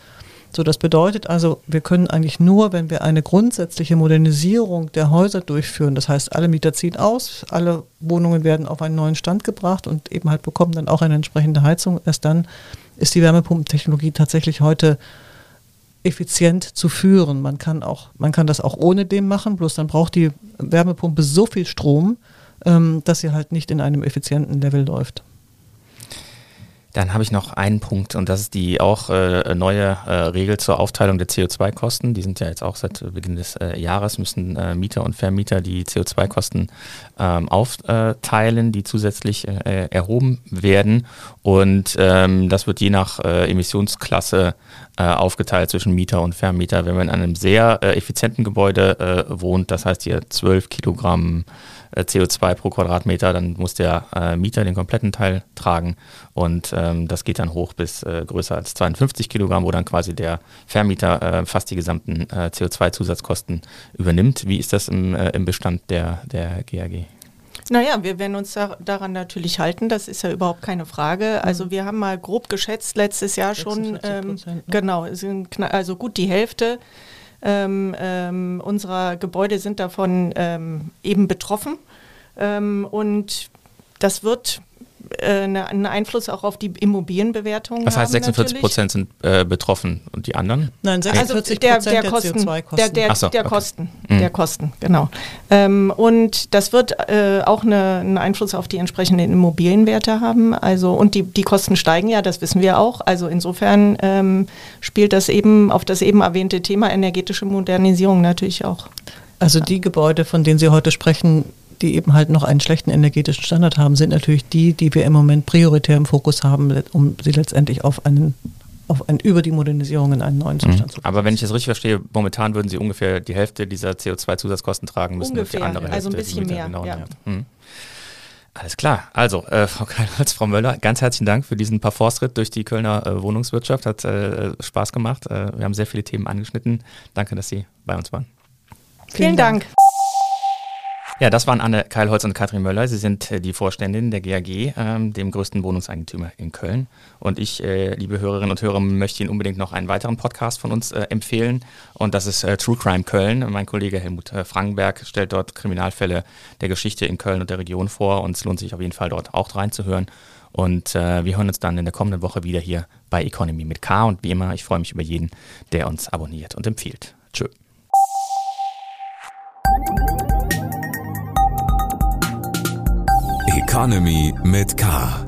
So, das bedeutet also, wir können eigentlich nur, wenn wir eine grundsätzliche Modernisierung der Häuser durchführen, das heißt, alle Mieter ziehen aus, alle Wohnungen werden auf einen neuen Stand gebracht und eben halt bekommen dann auch eine entsprechende Heizung, erst dann ist die Wärmepumpentechnologie tatsächlich heute effizient zu führen. Man kann auch, man kann das auch ohne dem machen, bloß dann braucht die Wärmepumpe so viel Strom, ähm, dass sie halt nicht in einem effizienten Level läuft. Dann habe ich noch einen Punkt und das ist die auch äh, neue äh, Regel zur Aufteilung der CO2-Kosten. Die sind ja jetzt auch seit Beginn des äh, Jahres, müssen äh, Mieter und Vermieter die CO2-Kosten ähm, aufteilen, die zusätzlich äh, erhoben werden. Und ähm, das wird je nach äh, Emissionsklasse aufgeteilt zwischen Mieter und Vermieter. Wenn man in einem sehr effizienten Gebäude wohnt, das heißt hier 12 Kilogramm CO2 pro Quadratmeter, dann muss der äh, Mieter den kompletten Teil tragen und ähm, das geht dann hoch bis äh, größer als 52 Kilogramm, wo dann quasi der Vermieter äh, fast die gesamten äh, CO2-Zusatzkosten übernimmt. Wie ist das im, äh, im Bestand der, der GAG? Naja, wir werden uns da, daran natürlich halten, das ist ja überhaupt keine Frage. Also mhm. wir haben mal grob geschätzt letztes Jahr schon, ähm, ne? genau, sind also gut die Hälfte ähm, ähm, unserer Gebäude sind davon ähm, eben betroffen. Ähm, und das wird einen Einfluss auch auf die Immobilienbewertung. Das heißt, 46 Prozent sind äh, betroffen und die anderen? Nein, 46 also der, der, Kosten, CO2-Kosten. Der, der, so, der okay. Kosten, mhm. der Kosten, genau. Ähm, und das wird äh, auch eine, einen Einfluss auf die entsprechenden Immobilienwerte haben. Also und die, die Kosten steigen ja, das wissen wir auch. Also insofern ähm, spielt das eben auf das eben erwähnte Thema energetische Modernisierung natürlich auch. Also die Gebäude, von denen Sie heute sprechen, die eben halt noch einen schlechten energetischen Standard haben, sind natürlich die, die wir im Moment prioritär im Fokus haben, um sie letztendlich auf einen auf ein, über die Modernisierung in einen neuen Zustand mhm. zu bringen. Aber wenn ich das richtig verstehe, momentan würden Sie ungefähr die Hälfte dieser CO2-Zusatzkosten tragen müssen ungefähr, und die andere also Hälfte. Also ein bisschen mehr, genau ja. mhm. Alles klar. Also, äh, Frau Keilholz, Frau Möller, ganz herzlichen Dank für diesen Parforstritt durch die Kölner äh, Wohnungswirtschaft. Hat äh, Spaß gemacht. Äh, wir haben sehr viele Themen angeschnitten. Danke, dass Sie bei uns waren. Vielen, Vielen Dank. Dank. Ja, das waren Anne Keilholz und Katrin Möller. Sie sind äh, die Vorständin der GAG, ähm, dem größten Wohnungseigentümer in Köln. Und ich, äh, liebe Hörerinnen und Hörer, möchte Ihnen unbedingt noch einen weiteren Podcast von uns äh, empfehlen. Und das ist True Crime Köln. Mein Kollege Helmut Frankenberg stellt dort Kriminalfälle der Geschichte in Köln und der Region vor. Und es lohnt sich auf jeden Fall dort auch reinzuhören. Und äh, wir hören uns dann in der kommenden Woche wieder hier bei Economy mit K. Und wie immer, ich freue mich über jeden, der uns abonniert und empfiehlt. Tschö. Economy mit K.